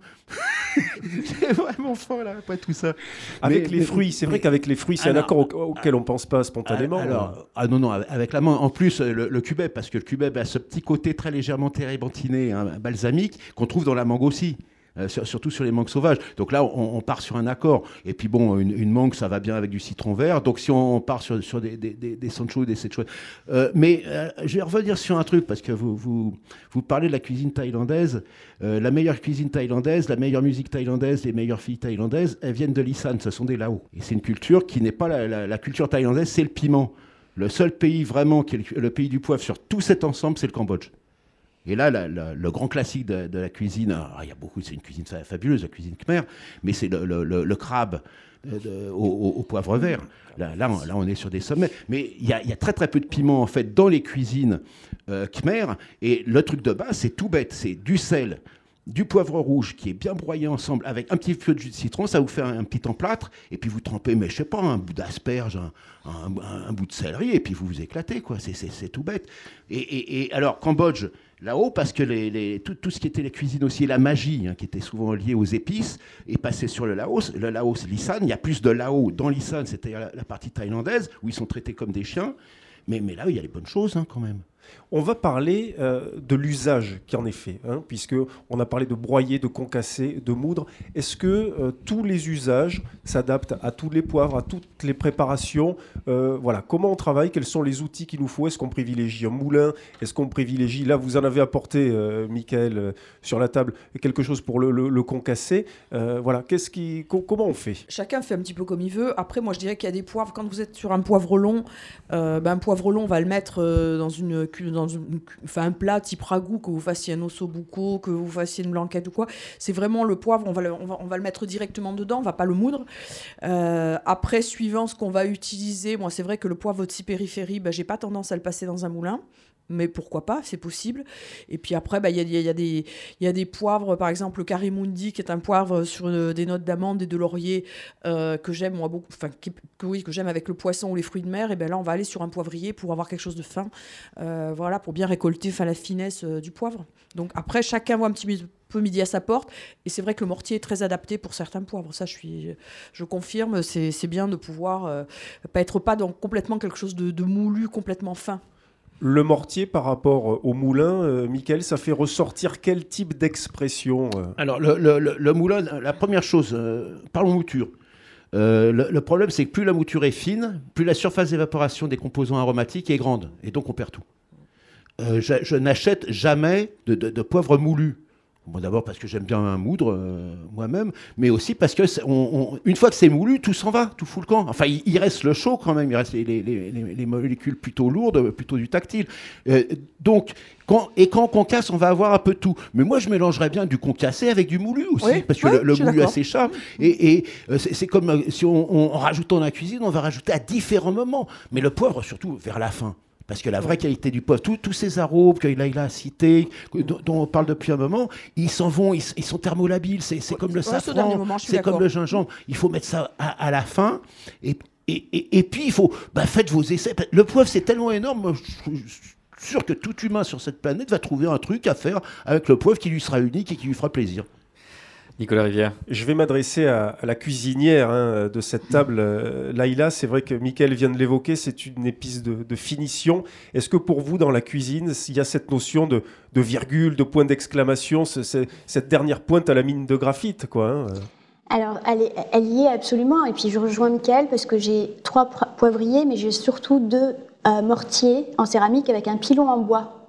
J'ai vraiment faim là, après tout ça. Avec Mais- les mais- fruits, c'est vrai qu'avec les fruits, c'est un accord au- auquel on pense pas spontanément. Alors, ah non, non, avec la main. En plus, le, le cubeb, parce que le cubeb a ce petit côté très légèrement térébenthine, hein, balsamique, qu'on trouve dans la mangue aussi. Euh, sur- surtout sur les mangues sauvages. Donc là, on, part sur un accord. Et puis bon, une, mangue, ça va bien avec du citron vert. Donc si on, part sur, des, des, des, des sancho, des. Euh, mais euh, je vais revenir sur un truc, parce que vous, vous, parlez de la cuisine thaïlandaise. La meilleure cuisine thaïlandaise, la meilleure musique thaïlandaise, les meilleures filles thaïlandaises, elles viennent de l'Isan, ce sont des Lao. Et c'est une culture qui n'est pas la, la- culture thaïlandaise, c'est le piment. Le seul pays vraiment qui est le pays du poivre sur tout cet ensemble, c'est le Cambodge. Et là, le grand classique de, la cuisine, il y a beaucoup, c'est une cuisine fa- fabuleuse, la cuisine khmer, mais c'est le, crabe de- au, poivre vert. Là, là, on, est sur des sommets. Mais il y, a, très très peu de piment en fait dans les cuisines euh, khmer. Et le truc de base, c'est tout bête, c'est du sel, du poivre rouge qui est bien broyé ensemble avec un petit peu de jus de citron, ça vous fait un, petit emplâtre, et puis vous trempez, mais je sais pas, un bout d'asperge, un, bout de céleri, et puis vous vous éclatez, quoi. C'est- tout bête. Et alors, Cambodge, là-haut, parce que tout, ce qui était les cuisines aussi, la magie, hein, qui était souvent liée aux épices, est passé sur le Laos. Le Laos, l'Isan, il y a plus de Lao dans l'Isan, c'était la, la partie thaïlandaise, où ils sont traités comme des chiens. Mais, mais là, il y a les bonnes choses, hein, quand même. On va parler euh, de l'usage qui en est fait, hein, puisque on a parlé de broyer, de concasser, de moudre. Est-ce que euh, tous les usages s'adaptent à tous les poivres, à toutes les préparations Euh, Voilà, comment on travaille? Quels sont les outils qu'il nous faut? Est-ce qu'on privilégie un moulin? Est-ce qu'on privilégie Là, vous en avez apporté, Michael, sur la table quelque chose pour le, concasser. Voilà, qu'est-ce comment on fait? Chacun fait un petit peu comme il veut. Après, moi, je dirais qu'il y a des poivres. Quand vous êtes sur un poivre long, ben, un poivre long, on va le mettre dans, une, cu- dans un plat type ragoût, que vous fassiez un ossobuco, que vous fassiez une blanquette ou quoi. C'est vraiment le poivre, on va le, on va, on va le mettre directement dedans, on va pas le moudre. Euh, après, suivant ce qu'on va utiliser, moi, c'est vrai que le poivre de périphérie, ben, j'ai pas tendance à le passer dans un moulin. Mais pourquoi pas, c'est possible. Et puis après, bah, il y, a, il y a- y a des- poivres, par exemple le Karimundi, qui est un poivre sur des notes d'amande et de laurier euh, que j'aime beaucoup, enfin oui, que j'aime avec le poisson ou les fruits de mer. Et ben là, on va aller sur un poivrier pour avoir quelque chose de fin, euh, voilà, pour bien récolter la finesse euh, du poivre. Donc après, chacun voit un petit peu midi à sa porte. Et c'est vrai que le mortier est très adapté pour certains poivres. Ça, je suis, je confirme. C'est bien de pouvoir pas être pas dans complètement quelque chose de moulu, complètement fin. Le mortier par rapport euh, au moulin, euh, Michael, ça fait ressortir quel type d'expression euh Alors, le, moulin, la première chose, euh, parlons mouture. Le, problème, c'est que plus la mouture est fine, plus la surface d'évaporation des composants aromatiques est grande. Et donc, on perd tout. Je n'achète jamais de poivre moulu. Bon, D'abord parce que j'aime bien moudre euh, moi-même, mais aussi parce que c'est- on- on- une fois que c'est moulu, tout s'en va, tout fout le camp. Enfin, il, il reste le chaud quand même, il reste les, les- les- les- les molécules plutôt lourdes, plutôt du tactile. Euh, donc, quand, et quand on concasse, on va avoir un peu de tout. Mais moi, je mélangerais bien du concassé avec du moulu aussi, Oui, parce que oui, le, moulu a ses charmes. Et, et, euh, c'est comme si on, on- en rajoutant dans la cuisine, on va rajouter à différents moments. Mais le poivre, surtout vers la fin. Parce que la vraie qualité du poivre, tous- ces arômes qu'il a, il a cités, dont, dont on parle depuis un moment, ils s'en vont, ils, ils sont thermolabiles. C'est comme le safran, c'est comme le gingembre. Il faut mettre ça à, à la fin. Et, et, et, et puis, il faut. Bah, faites vos essais. Le poivre, c'est tellement énorme. je- je suis sûr que tout humain sur cette planète va trouver un truc à faire avec le poivre qui lui sera unique et qui lui fera plaisir. Nicolas Rivière. Je vais m'adresser à, à la cuisinière hein, de cette table, euh, Laïla. C'est vrai que Michael vient de l'évoquer, c'est une épice de, de finition. Est-ce que pour vous, dans la cuisine, il y a cette notion de, de virgule, de point d'exclamation, ce- ce- cette dernière pointe à la mine de graphite quoi, hein? Alors, elle, est, elle y est absolument. Et puis, je rejoins Michael parce que j'ai trois poivriers, mais j'ai surtout deux euh, mortiers en céramique avec un pilon en bois.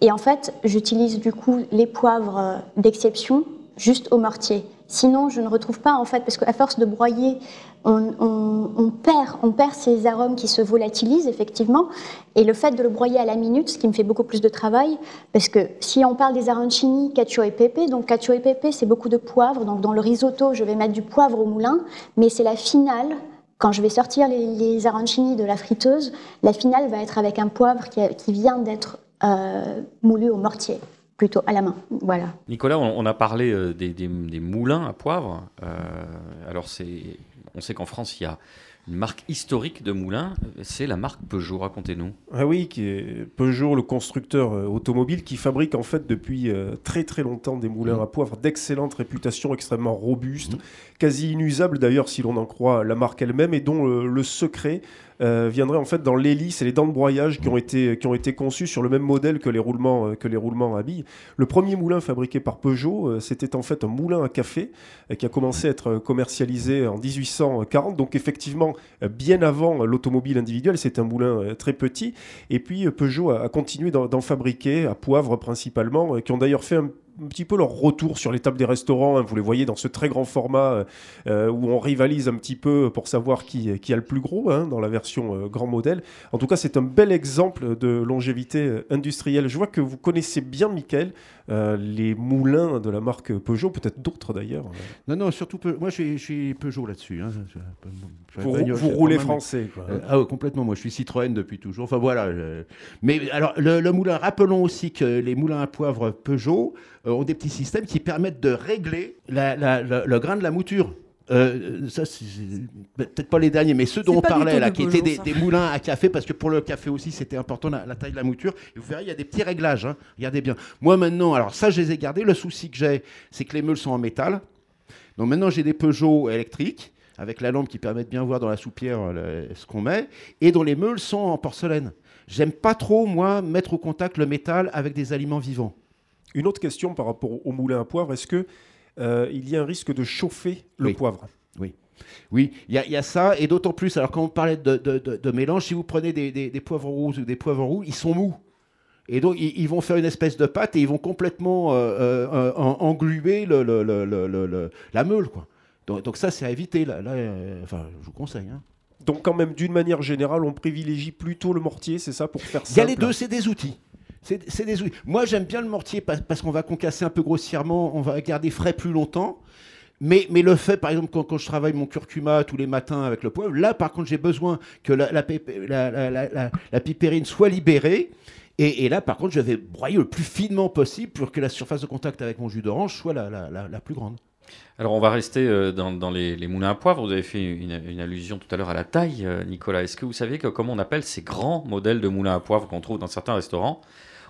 Et en fait, j'utilise du coup les poivres euh, d'exception juste au mortier. Sinon, je ne retrouve pas en fait, parce qu'à force de broyer, on, perd, on perd ces arômes qui se volatilisent effectivement. Et le fait de le broyer à la minute, ce qui me fait beaucoup plus de travail, parce que si on parle des arancini, cacio et pepe, donc cacio et pepe, c'est beaucoup de poivre. Donc dans le risotto, je vais mettre du poivre au moulin, mais c'est la finale. Quand je vais sortir les, arancini de la friteuse, la finale va être avec un poivre qui vient d'être euh, moulu au mortier, plutôt à la main. Voilà. Nicolas, on, on a parlé euh, des, des- des moulins à poivre. Euh, alors, c'est, on sait qu'en France, il y a une marque historique de moulins. C'est la marque Peugeot. Racontez-nous. Ah oui, qui est Peugeot, le constructeur euh, automobile, qui fabrique en fait depuis euh, très très longtemps des moulins à poivre d'excellente réputation, extrêmement robustes, quasi inusables d'ailleurs si l'on en croit la marque elle-même, et dont euh, le secret euh, viendrait en fait dans l'hélice et les dents de broyage qui ont été, qui ont été conçus sur le même modèle que les roulements, euh, que les roulements à billes. Le premier moulin fabriqué par Peugeot, euh, c'était en fait un moulin à café qui a commencé à être commercialisé en 1840, donc effectivement bien avant l'automobile individuelle, c'est un moulin très petit. Et puis Peugeot a, a continué d'en fabriquer, à poivre principalement, qui ont d'ailleurs fait un, un petit peu leur retour sur les tables des restaurants. hein. Vous les voyez dans ce très grand format euh, euh, où on rivalise un petit peu pour savoir qui, qui a le plus gros hein, dans la version euh, grand modèle. En tout cas, c'est un bel exemple de longévité industrielle. Je vois que vous connaissez bien, Michael, euh, les moulins de la marque Peugeot, peut-être d'autres d'ailleurs. Non, non, surtout, Peu- moi je suis, je suis Peugeot là-dessus. hein. Vous, bagnole, vous c'est roulez français. quoi. Euh, ah ouais, complètement, moi je suis Citroën depuis toujours. Enfin voilà. je- Mais alors, le, le moulin, rappelons aussi que les moulins à poivre Peugeot euh, ont des petits systèmes qui permettent de régler la- la- la- le grain de la mouture. Euh, ça, c'est peut-être pas les derniers, mais ceux dont on parlait là, qui étaient des, moulins à café, parce que pour le café aussi c'était important la, la taille de la mouture. Et vous verrez, il y a des petits réglages. hein. Regardez bien. Moi maintenant, alors ça, je les ai gardés. Le souci que j'ai, c'est que les meules sont en métal. Donc maintenant, j'ai des Peugeot électriques avec la lampe qui permet de bien voir dans la soupière euh, le- ce qu'on met, et dont les meules sont en porcelaine. J'aime pas trop, moi, mettre au contact le métal avec des aliments vivants. Une autre question par rapport au moulin à poivre, est-ce que euh, il y a un risque de chauffer le Oui. poivre Oui, il y, a- il y a ça, et d'autant plus, alors quand on parlait de, de- de- de mélange, si vous prenez des, des- des poivrons rouges ou des poivrons roux, ils sont mous. Et donc, ils, vont faire une espèce de pâte et ils vont complètement euh, euh, en- engluer le- le- le- la meule. Quoi. Donc, donc ça, c'est à éviter. Là, là, euh, enfin, je vous conseille. hein. Donc quand même, d'une manière générale, on privilégie plutôt le mortier, c'est ça, pour faire Il y a les deux, c'est des outils. C'est des outils. Moi, j'aime bien le mortier parce, qu'on va concasser un peu grossièrement, on va garder frais plus longtemps. Mais, le fait, par exemple, quand, je travaille mon curcuma tous les matins avec le poivre, là, par contre, j'ai besoin que la, la, la- la- pipérine soit libérée. Et, là, par contre, je vais broyer le plus finement possible pour que la surface de contact avec mon jus d'orange soit la, plus grande. Alors, on va rester euh, dans, les, moulins à poivre. Vous avez fait une, une allusion tout à l'heure à la taille, euh, Nicolas. Est-ce que vous savez que, comment on appelle ces grands modèles de moulins à poivre qu'on trouve dans certains restaurants?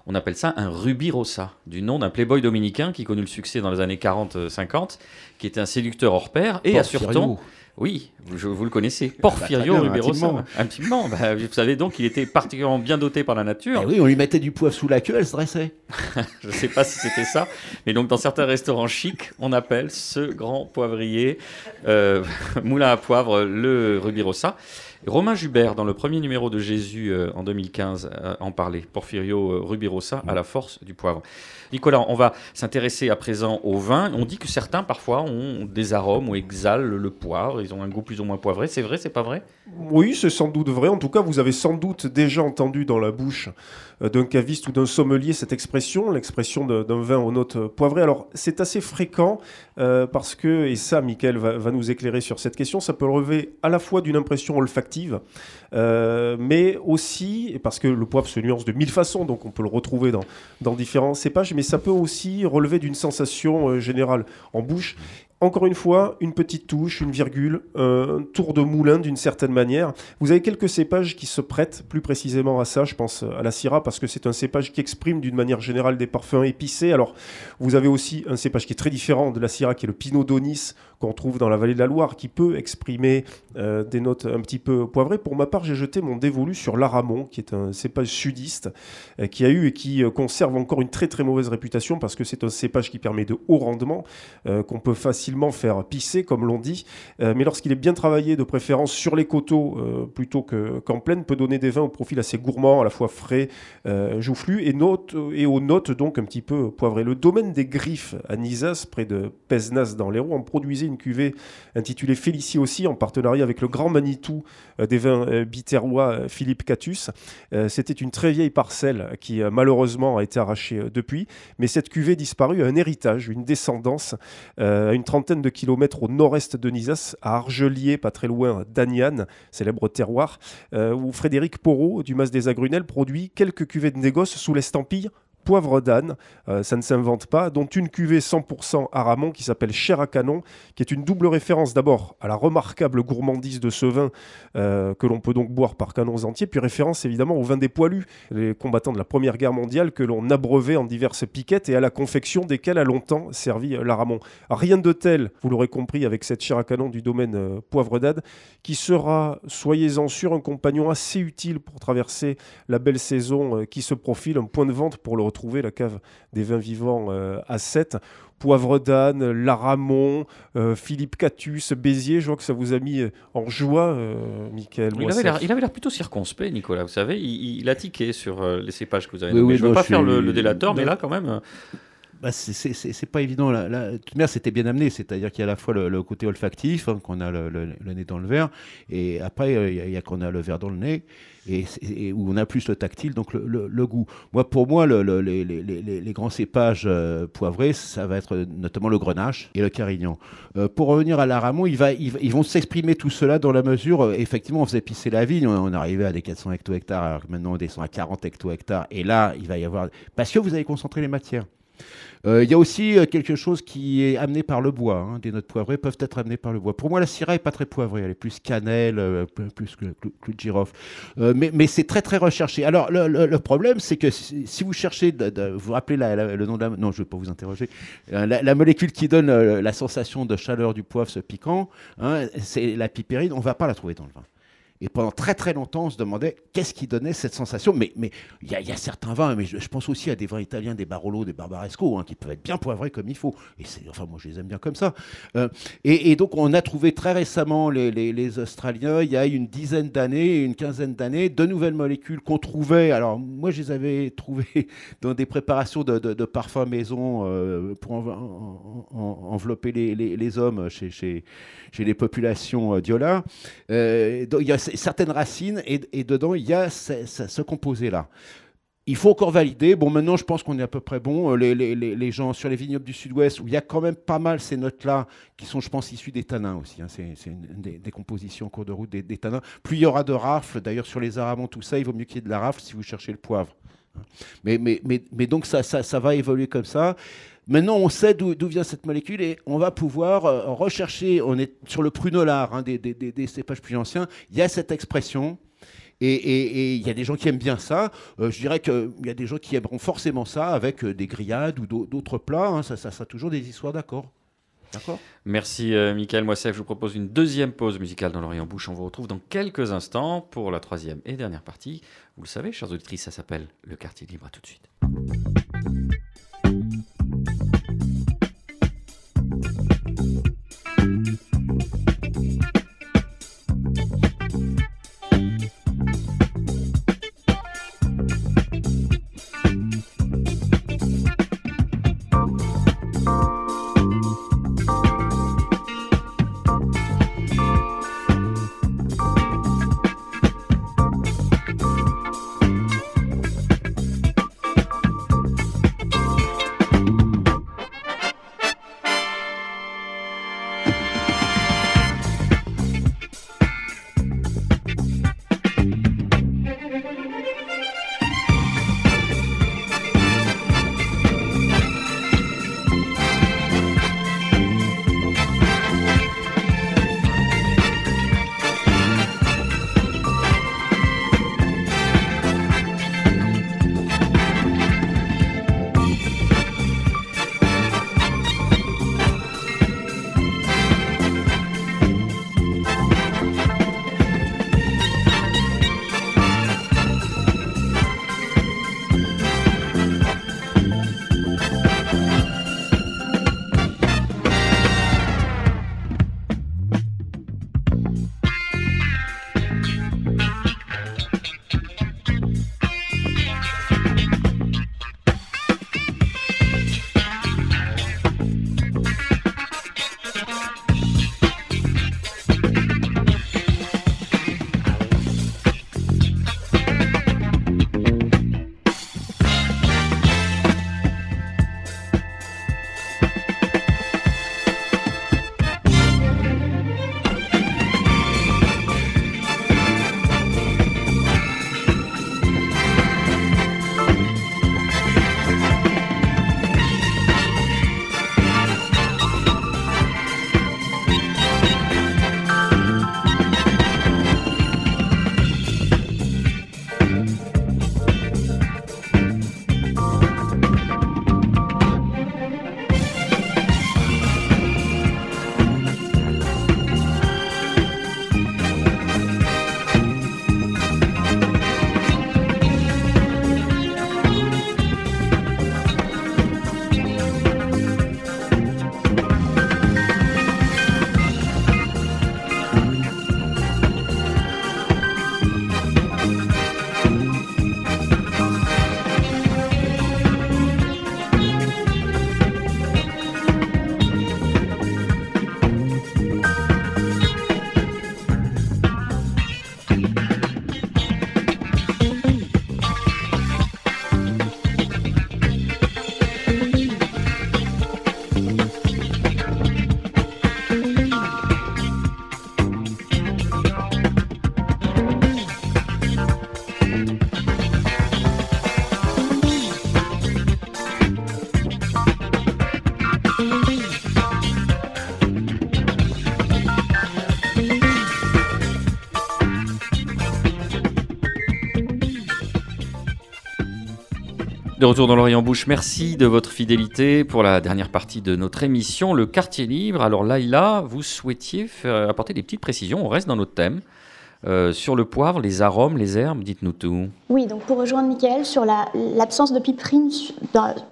On appelle ça un Ruby Rossa, du nom d'un playboy dominicain qui connut le succès dans les années 40-50, qui était un séducteur hors pair et assure-t-on Oui, vous, vous le connaissez. Porfirio très bien, Rubirosa. intimement. Intimement. Bah, vous savez donc qu'il était particulièrement bien doté par la nature. Eh oui, on lui mettait du poivre sous la queue, elle se dressait. Je ne sais pas si c'était ça, mais donc dans certains restaurants chics, on appelle ce grand poivrier euh, moulin à poivre le Rubirossa. Romain Jubert, dans le premier numéro de Jésus euh, en 2015, euh, en parlait. Porfirio euh, Rubirosa à la force du poivre. Nicolas, on va s'intéresser à présent au vin. On dit que certains parfois ont des arômes ou exhalent le poivre. Ils ont un goût plus ou moins poivré. C'est vrai, c'est pas vrai? Oui, c'est sans doute vrai. En tout cas, vous avez sans doute déjà entendu dans la bouche euh, d'un caviste ou d'un sommelier cette expression, l'expression d'un vin aux notes poivrées. Alors, c'est assez fréquent euh, parce que, et ça, Michael va, nous éclairer sur cette question, ça peut relever à la fois d'une impression olfactive, euh, mais aussi, parce que le poivre se nuance de mille façons, donc on peut le retrouver dans, dans différents cépages, mais ça peut aussi relever d'une sensation générale en bouche. Encore une fois, une petite touche, une virgule, un tour de moulin d'une certaine manière. Vous avez quelques cépages qui se prêtent plus précisément à ça. Je pense à la Syrah parce que c'est un cépage qui exprime d'une manière générale des parfums épicés. Alors, vous avez aussi un cépage qui est très différent de la Syrah, qui est le Pinot d'Onis qu'on trouve dans la vallée de la Loire, qui peut exprimer euh, des notes un petit peu poivrées. Pour ma part, j'ai jeté mon dévolu sur l'Aramon, qui est un cépage sudiste, euh, qui a eu et qui euh, conserve encore une très très mauvaise réputation parce que c'est un cépage qui permet de haut rendement, qu'on peut facilement faire pisser, comme l'on dit, mais lorsqu'il est bien travaillé, de préférence sur les coteaux plutôt que- qu'en plaine, peut donner des vins au profil assez gourmand, à la fois frais, joufflus, et, notes, et aux notes donc un petit peu poivrées. Le domaine des Griffes à Nizas, près de Pesnas dans l'Hérault, en produisait une cuvée intitulée Félicie aussi, en partenariat avec le grand Manitou euh, des vins euh, biterrois euh, Philippe Catus. C'était une très vieille parcelle qui malheureusement a été arrachée depuis, mais cette cuvée disparue a un héritage, une descendance à une trentaine de kilomètres au nord-est de Nizas, à Argelier, pas très loin d'Agnan, célèbre terroir, où Frédéric Porot du Mas des Agrunelles produit quelques cuvées de négoce sous l'estampille poivre d'âne, euh, ça ne s'invente pas, dont une cuvée 100% Aramon qui s'appelle Cher à Canon, qui est une double référence d'abord à la remarquable gourmandise de ce vin euh, que l'on peut donc boire par canons entiers, puis référence évidemment au vin des poilus, les combattants de la Première Guerre mondiale que l'on abreuvait en diverses piquettes et à la confection desquelles a longtemps servi euh, l'Aramon. Rien de tel, vous l'aurez compris, avec cette Cher à Canon du domaine poivre d'âne, qui sera, soyez-en sûrs, un compagnon assez utile pour traverser la belle saison qui se profile, un point de vente pour le retrouver, la cave des vins vivants euh, à 7. Poivre d'âne, Laramon, euh, Philippe Catus, Béziers, je vois que ça vous a mis euh, en joie, euh, Michael. Il avait l'air- il avait l'air plutôt circonspect, Nicolas. Vous savez, il, il a tiqué sur euh, les cépages que vous avez Oui, nommés. oui, je ne veux non, pas je faire suis- le, le délateur, mais là, quand même. Euh, Bah, c'est- pas évident. De toute manière, c'était bien amené. C'est-à-dire qu'il y a à la fois le, côté olfactif, hein, qu'on a le, le- nez dans le verre, et après, euh, il y a- a, qu'on a le verre dans le nez, et, où on a plus le tactile, donc le, goût. Moi, pour moi, le- le- les, les- les- grands cépages euh, poivrés, ça va être notamment le grenache et le carignan. Euh, pour revenir à l'aramon, il va, il ils vont s'exprimer tout cela dans la mesure, euh, effectivement, on faisait pisser la vigne, on, on arrivait à des 400 hecto-hectares, alors que maintenant on descend à 40 hecto-hectares, et là, il va y avoir... Parce que vous avez concentré les matières. Euh, Il y a aussi euh, quelque chose qui est amené par le bois. hein. Des notes poivrées peuvent être amenées par le bois. Pour moi, la syrah est pas très poivrée. Elle est plus cannelle, euh, plus que clou de girofle. Mais c'est très très recherché. Alors le, problème, c'est que si, vous cherchez, vous rappelez la- le nom de la, non, je vais pas vous interroger. La, molécule qui donne la sensation de chaleur du poivre, ce piquant, hein, c'est la pipérine. On va pas la trouver dans le vin. Et pendant très très longtemps, on se demandait qu'est-ce qui donnait cette sensation. Mais mais il y, a- y a certains vins, mais je, pense aussi à des vins italiens, des Barolo, des Barbaresco, hein, qui peuvent être bien poivrés comme il faut. Et c'est, enfin, moi, je les aime bien comme ça. Euh, et, donc, on a trouvé très récemment les, Australiens, il y a une dizaine d'années, une quinzaine d'années, de nouvelles molécules qu'on trouvait. Alors, moi, je les avais trouvées dans des préparations de, de- parfums maison euh, pour en- en- en- envelopper les, hommes chez, chez, les populations euh, diola. Euh, donc, il y a certaines racines et, dedans, il y a ce, composé-là. Il faut encore valider. Bon, maintenant, je pense qu'on est à peu près bon. Euh, Les, gens sur les vignobles du sud-ouest, où il y a quand même pas mal ces notes-là, qui sont, je pense, issues des tanins aussi. hein. C'est une des, des compositions en cours de route des, tanins. Plus il y aura de rafles, d'ailleurs, sur les aramons, tout ça, il vaut mieux qu'il y ait de la rafle si vous cherchez le poivre. hein. Mais, donc, ça va évoluer comme ça. Maintenant, on sait d'où vient cette molécule et on va pouvoir euh, rechercher. On est sur le prunolar, hein, des, des- cépages plus anciens. Il y a cette expression. Et il y a des gens qui aiment bien ça. Euh, je dirais qu'il y a des gens qui aimeront forcément ça avec euh, des grillades ou d'au- d'autres plats. hein. Ça, ça sera toujours des histoires d'accord. D'accord? Merci, euh, Michael Moissef. Je vous propose une deuxième pause musicale dans l'Orient Bouche. On vous retrouve dans quelques instants pour la troisième et dernière partie. Vous le savez, chers auditrices, ça s'appelle Le Quartier Libre. À tout de suite. Retour dans l'Orient Bouche, merci de votre fidélité pour la dernière partie de notre émission, le quartier libre. Alors Laïla, vous souhaitiez apporter des petites précisions, on reste dans notre thème. Euh, sur le poivre, les arômes, les herbes, dites-nous tout. Oui, donc pour rejoindre Michael sur la- l'absence de piperine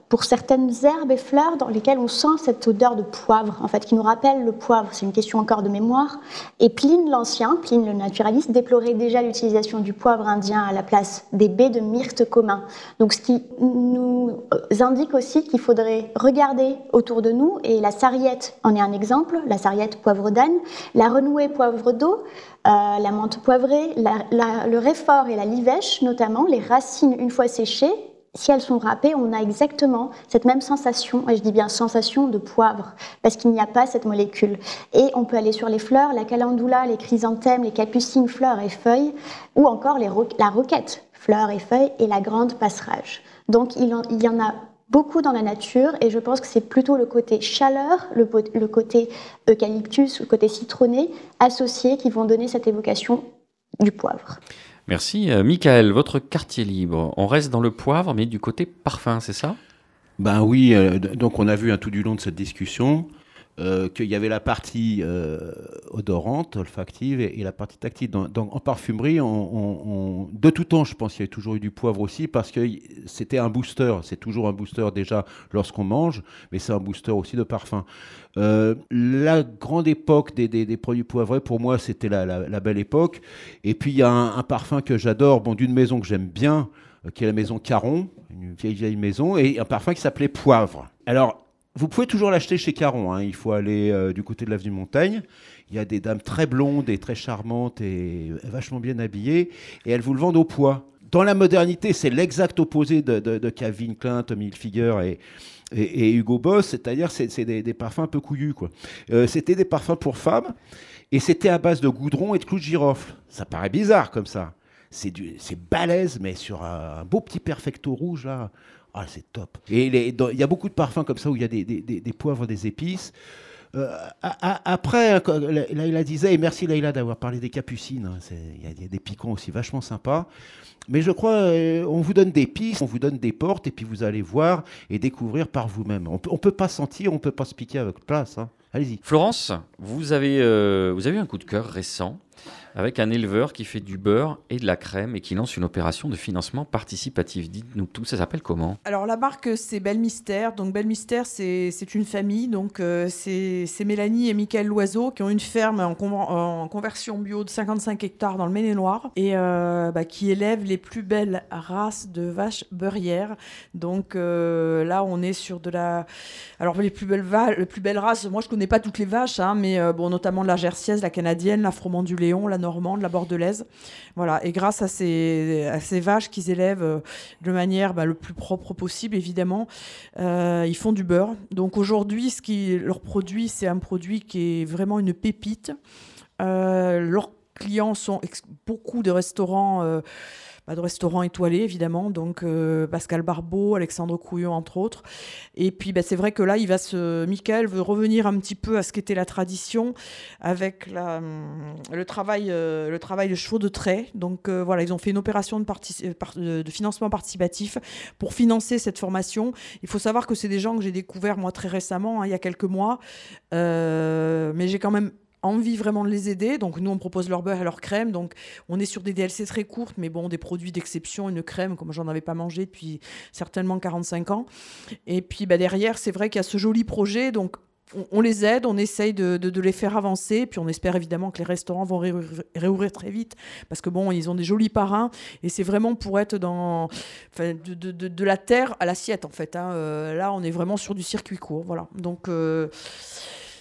pour certaines herbes et fleurs dans lesquelles on sent cette odeur de poivre, en fait, qui nous rappelle le poivre. C'est une question encore de mémoire. Et Pline l'Ancien, Pline le naturaliste, déplorait déjà l'utilisation du poivre indien à la place des baies de myrte commun. Donc ce qui nous indique aussi qu'il faudrait regarder autour de nous, et la sarriette en est un exemple, la sarriette poivre d'âne, la renouée poivre d'eau, euh, la menthe poivrée, le réfort et la livèche notamment, les racines une fois séchées, si elles sont râpées, on a exactement cette même sensation, et je dis bien sensation de poivre, parce qu'il n'y a pas cette molécule. Et on peut aller sur les fleurs, la calendula, les chrysanthèmes, les capucines, fleurs et feuilles, ou encore la roquette, fleurs et feuilles, et la grande passerage. Donc il, y en a beaucoup dans la nature, et je pense que c'est plutôt le côté chaleur, le côté eucalyptus, le côté citronné, associés qui vont donner cette évocation du poivre. Merci. Euh, Michael, votre quartier libre, on reste dans le poivre, mais du côté parfum, c'est ça? Ben oui, euh, donc on a vu hein, tout du long de cette discussion euh, qu'il y avait la partie euh, odorante, olfactive et, la partie tactile. Dans- en parfumerie, de tout temps, je pense qu'il y a toujours eu du poivre aussi parce que c'était un booster. C'est toujours un booster déjà lorsqu'on mange, mais c'est un booster aussi de parfum. Euh, la grande époque des, produits poivrés, pour moi, c'était la, belle époque. Et puis, il y a un, un parfum que j'adore, bon, d'une maison que j'aime bien, qui est la maison Caron, une vieille, vieille maison, et un parfum qui s'appelait Poivre. Alors, vous pouvez toujours l'acheter chez Caron. hein. Il faut aller euh, du côté de l'avenue Montaigne. Il y a des dames très blondes et très charmantes et vachement bien habillées, et elles vous le vendent au poids. Dans la modernité, c'est l'exact opposé de, de, Calvin Klein, Tommy Hilfiger et, Hugo Boss, c'est-à-dire c'est des, parfums un peu couillus. Euh, c'était des parfums pour femmes, et c'était à base de goudron et de clous de girofle. Ça paraît bizarre comme ça. C'est balèze, mais sur un beau petit perfecto rouge là. Ah, c'est top. Et il y a beaucoup de parfums comme ça où il y a des, des- des- des poivres, des épices. Euh, a- a- après, hein, Laïla disait, et merci Laïla d'avoir parlé des capucines, hein, c'est- il y, a- il y a des piquants aussi vachement sympas. Mais je crois, euh, on vous donne des pistes, on vous donne des portes, et puis vous allez voir et découvrir par vous-même. On peut, on peut pas sentir, on peut pas se piquer à votre place. hein. Allez-y. Florence, vous avez, euh, vous avez eu un coup de cœur récent avec un éleveur qui fait du beurre et de la crème et qui lance une opération de financement participatif. Dites-nous tout, ça s'appelle comment? Alors la marque c'est Belle Mystère. Donc Belle Mystère c'est une famille. Donc euh, c'est Mélanie et Michael Loiseau qui ont une ferme en, conver- en conversion bio de 55 hectares dans le Maine-et-Loire et euh, bah, qui élèvent les plus belles races de vaches beurrières. Donc euh, là on est sur de la alors les plus belles les plus belles races. Moi je connais pas toutes les vaches hein, mais euh, bon notamment la Jersiaise, la Canadienne, la Froment du Léon, la Normande, la Bordelaise. Voilà et grâce à ces vaches qu'ils élèvent euh, de manière bah, le plus propre possible, évidemment. Euh, ils font du beurre. Donc aujourd'hui, ce qui leur produit, c'est un produit qui est vraiment une pépite. Euh, leurs clients sont beaucoup de restaurants. Bah, de restaurants étoilés évidemment, donc euh, Pascal Barbeau, Alexandre Couillon entre autres. Et puis bah, c'est vrai que là, il va se, Michael veut revenir un petit peu à ce qu'était la tradition avec hum, le travail, euh, le travail de chevaux de trait. Donc euh, voilà, ils ont fait une opération euh, de de financement participatif pour financer cette formation. Il faut savoir que c'est des gens que j'ai découverts moi très récemment, hein, il y a quelques mois, mais j'ai quand même envie vraiment de les aider. Donc nous, on propose leur beurre et leur crème. Donc on est sur des DLC très courtes, mais bon, des produits d'exception, une crème comme j'en avais pas mangé depuis certainement 45 ans. Et puis bah, derrière, c'est vrai qu'il y a ce joli projet. Donc on, les aide, on essaye de, les faire avancer, puis on espère évidemment que les restaurants vont réouvrir, très vite, parce que bon, ils ont des jolis parrains, et c'est vraiment pour être dans de la terre à l'assiette en fait. hein. Euh, là, on est vraiment sur du circuit court, voilà. Donc euh,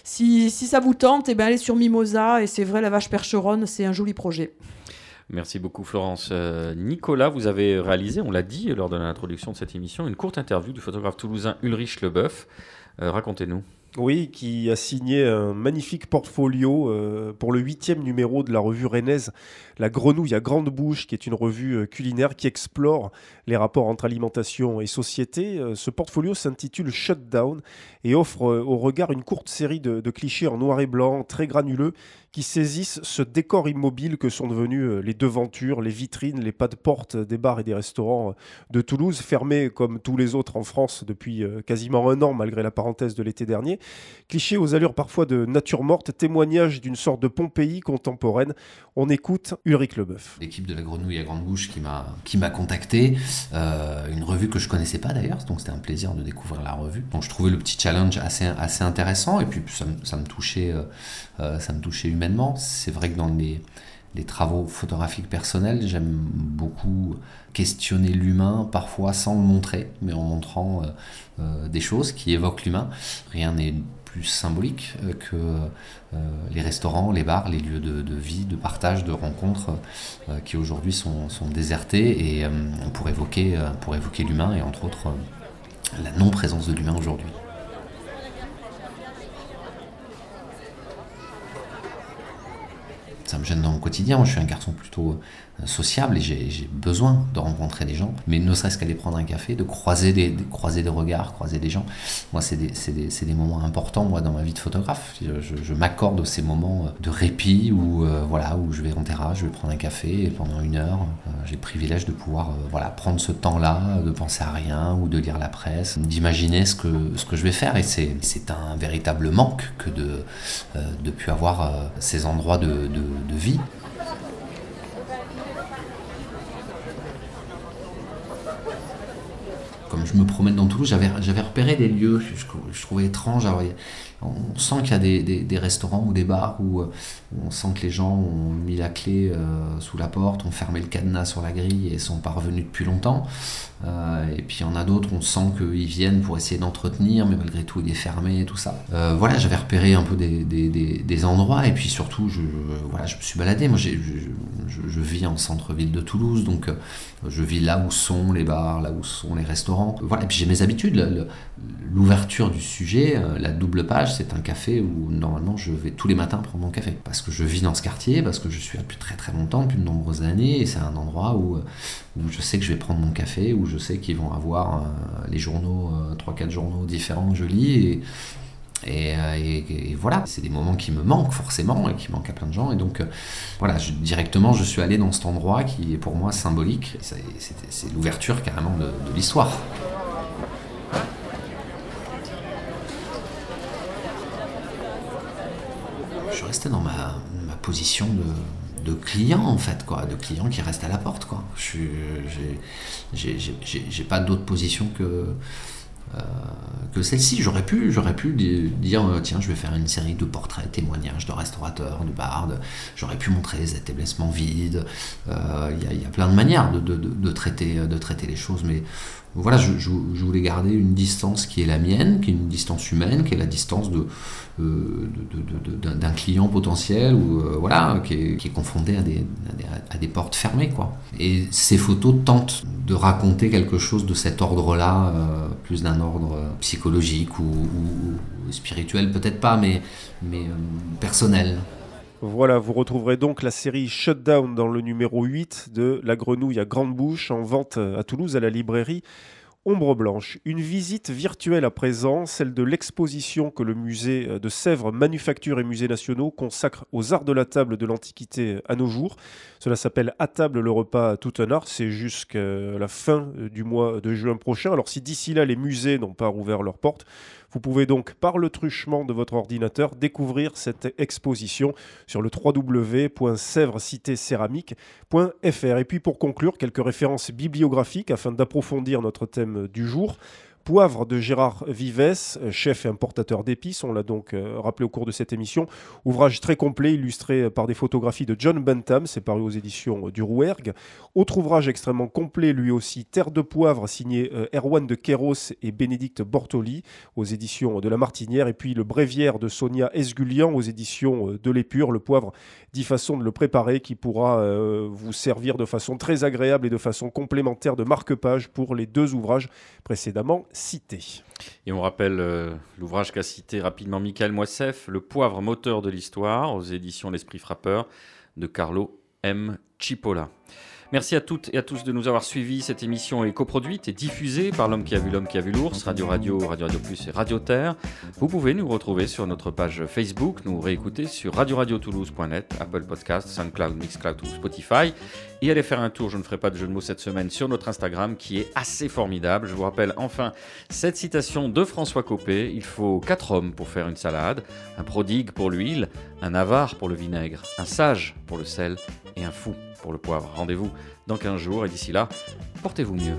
si, ça vous tente, eh ben, allez sur Mimosa, et c'est vrai, la vache percheronne, c'est un joli projet. Merci beaucoup Florence. Euh, Nicolas, vous avez réalisé, on l'a dit lors de l'introduction de cette émission, une courte interview du photographe toulousain Ulrich Leboeuf. Euh, Racontez-nous. Oui, qui a signé un magnifique portfolio euh, pour le huitième numéro de la revue rennaise La Grenouille à grande bouche, qui est une revue euh, culinaire qui explore les rapports entre alimentation et société. Euh, ce portfolio s'intitule Shutdown et offre au regard une courte série de clichés en noir et blanc, très granuleux, qui saisissent ce décor immobile que sont devenus euh, les devantures, les vitrines, les pas de porte des bars et des restaurants euh, de Toulouse, fermés comme tous les autres en France depuis euh, quasiment un an, malgré la parenthèse de l'été dernier. Clichés aux allures parfois de nature morte, témoignage d'une sorte de Pompéi contemporaine. On écoute Ulrich Leboeuf. L'équipe de la Grenouille à Grande Bouche qui m'a qui m'a contacté, euh, une revue que je connaissais pas d'ailleurs, donc c'était un plaisir de découvrir la revue. Donc je trouvais le petit challenge assez assez intéressant et puis ça, ça me touchait euh, ça me touchait humainement. C'est vrai que dans les travaux photographiques personnels, j'aime beaucoup questionner l'humain, parfois sans le montrer, mais en montrant euh, euh, des choses qui évoquent l'humain. Rien n'est plus symbolique euh, que les restaurants, les bars, les lieux de, vie, de partage, de rencontres qui aujourd'hui sont, désertés et pour évoquer, pour évoquer l'humain et entre autres la non-présence de l'humain aujourd'hui. Ça me gêne dans mon quotidien. Moi, je suis un garçon plutôt sociable et j'ai besoin de rencontrer des gens. Mais ne serait-ce qu'aller prendre un café, de croiser des, de croiser des regards, croiser des gens. Moi, c'est des, des- des moments importants moi dans ma vie de photographe. Je, je- je m'accorde ces moments euh, de répit où euh, voilà où je vais en terrasse, je vais prendre un café et pendant une heure, euh, j'ai le privilège de pouvoir voilà prendre ce temps-là, de penser à rien ou de lire la presse, d'imaginer ce que ce que je vais faire. Et c'est un véritable manque que de de avoir ces endroits de, de vie. Je me promène dans Toulouse, j'avais, j'avais repéré des lieux que je, trouvais étranges. On sent qu'il y a des, restaurants ou des bars où, euh, où on sent que les gens ont mis la clé euh, sous la porte, ont fermé le cadenas sur la grille et sont pas revenus depuis longtemps. Euh, et puis il y en a d'autres, on sent qu'ils viennent pour essayer d'entretenir, mais malgré tout il est fermé et tout ça. Euh, voilà, j'avais repéré un peu des, des- des- endroits et puis surtout, je, voilà, je me suis baladé. Moi, je, je- vis en centre-ville de Toulouse, donc euh, je vis là où sont les bars, là où sont les restaurants. Voilà, et puis j'ai mes habitudes. L'ouverture du sujet, euh, la double page, c'est un café où normalement je vais tous les matins prendre mon café. Parce que je vis dans ce quartier, parce que je suis là depuis très très longtemps, depuis de nombreuses années, et c'est un endroit où, euh, je sais que je vais prendre mon café, où je sais qu'ils vont avoir euh, les journaux, euh, 3-4 journaux différents que je lis. Et, voilà, c'est des moments qui me manquent forcément et qui manquent à plein de gens. Et donc, voilà, directement, je suis allé dans cet endroit qui est pour moi symbolique. C'est l'ouverture carrément de l'histoire. Je resté dans ma, position de, de client en fait, quoi, de client qui reste à la porte, quoi. Je j'ai j'ai pas d'autre position que euh, que celle-ci. J'aurais pu, j'aurais pu di- dire euh, tiens, je vais faire une série de portraits, témoignages de restaurateurs, de bars. de- J'aurais pu montrer les établissements vides. Euh, Il y, y a plein de manières de, traiter, de traiter les choses, mais voilà, je, voulais garder une distance qui est la mienne, qui est une distance humaine, qui est la distance euh, d'un client potentiel ou euh, voilà, qui est, confronté à des, à des, portes fermées. Quoi. Et ces photos tentent de raconter quelque chose de cet ordre-là, euh, plus d'un ordre euh, psychologique ou, spirituel, peut-être pas, mais, euh, personnel. Voilà, vous retrouverez donc la série Shutdown dans le numéro 8 de La Grenouille à Grande Bouche en vente à Toulouse à la librairie Ombre Blanche. Une visite virtuelle à présent, celle de l'exposition que le musée euh, de Sèvres Manufactures et Musées Nationaux consacre aux arts de la table de l'Antiquité euh, à nos jours. Cela s'appelle À table le repas tout un art. C'est jusqu'à la fin euh, du mois de juin prochain. Alors si d'ici là les musées n'ont pas rouvert leurs portes, vous pouvez donc, par le truchement de votre ordinateur, découvrir cette exposition sur le www.sèvrescitécéramique.fr. Et puis pour conclure, quelques références bibliographiques afin d'approfondir notre thème du jour. Poivre de Gérard Vives, euh, chef et importateur d'épices, on l'a donc euh, rappelé au cours de cette émission. Ouvrage très complet illustré par des photographies de John Bentham, c'est paru aux éditions euh, du Rouergue. Autre ouvrage extrêmement complet, lui aussi, Terre de poivre, signé euh, Erwan de Kéros et Bénédicte Bortoli, aux éditions de La Martinière. Et puis le Bréviaire de Sonia Esgulian, aux éditions de l'Épure, le poivre, dix façons de le préparer, qui pourra vous servir de façon très agréable et de façon complémentaire de marque-page pour les deux ouvrages précédemment cité. Et on rappelle euh, l'ouvrage qu'a cité rapidement Michael Moissef, Le poivre moteur de l'histoire, aux éditions L'Esprit Frappeur, de Carlo M. Cipolla. Merci à toutes et à tous de nous avoir suivis. Cette émission est coproduite et diffusée par l'homme qui a vu l'homme qui a vu l'ours, Radio Radio, Radio Radio Plus et Radio Terre. Vous pouvez nous retrouver sur notre page Facebook, nous réécouter sur radioradiotoulouse.net, Apple Podcast, SoundCloud, Mixcloud ou Spotify. Et allez faire un tour, je ne ferai pas de jeu de mots cette semaine, sur notre Instagram qui est assez formidable. Je vous rappelle enfin cette citation de François Copé. Il faut quatre hommes pour faire une salade, un prodigue pour l'huile, un avare pour le vinaigre, un sage pour le sel et un fou pour le poivre. Rendez-vous dans 15 jours et d'ici là, portez-vous mieux.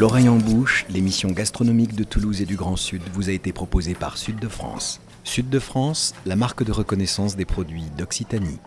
L'oreille en bouche, l'émission gastronomique de Toulouse et du Grand Sud vous a été proposée par Sud de France. Sud de France, la marque de reconnaissance des produits d'Occitanie.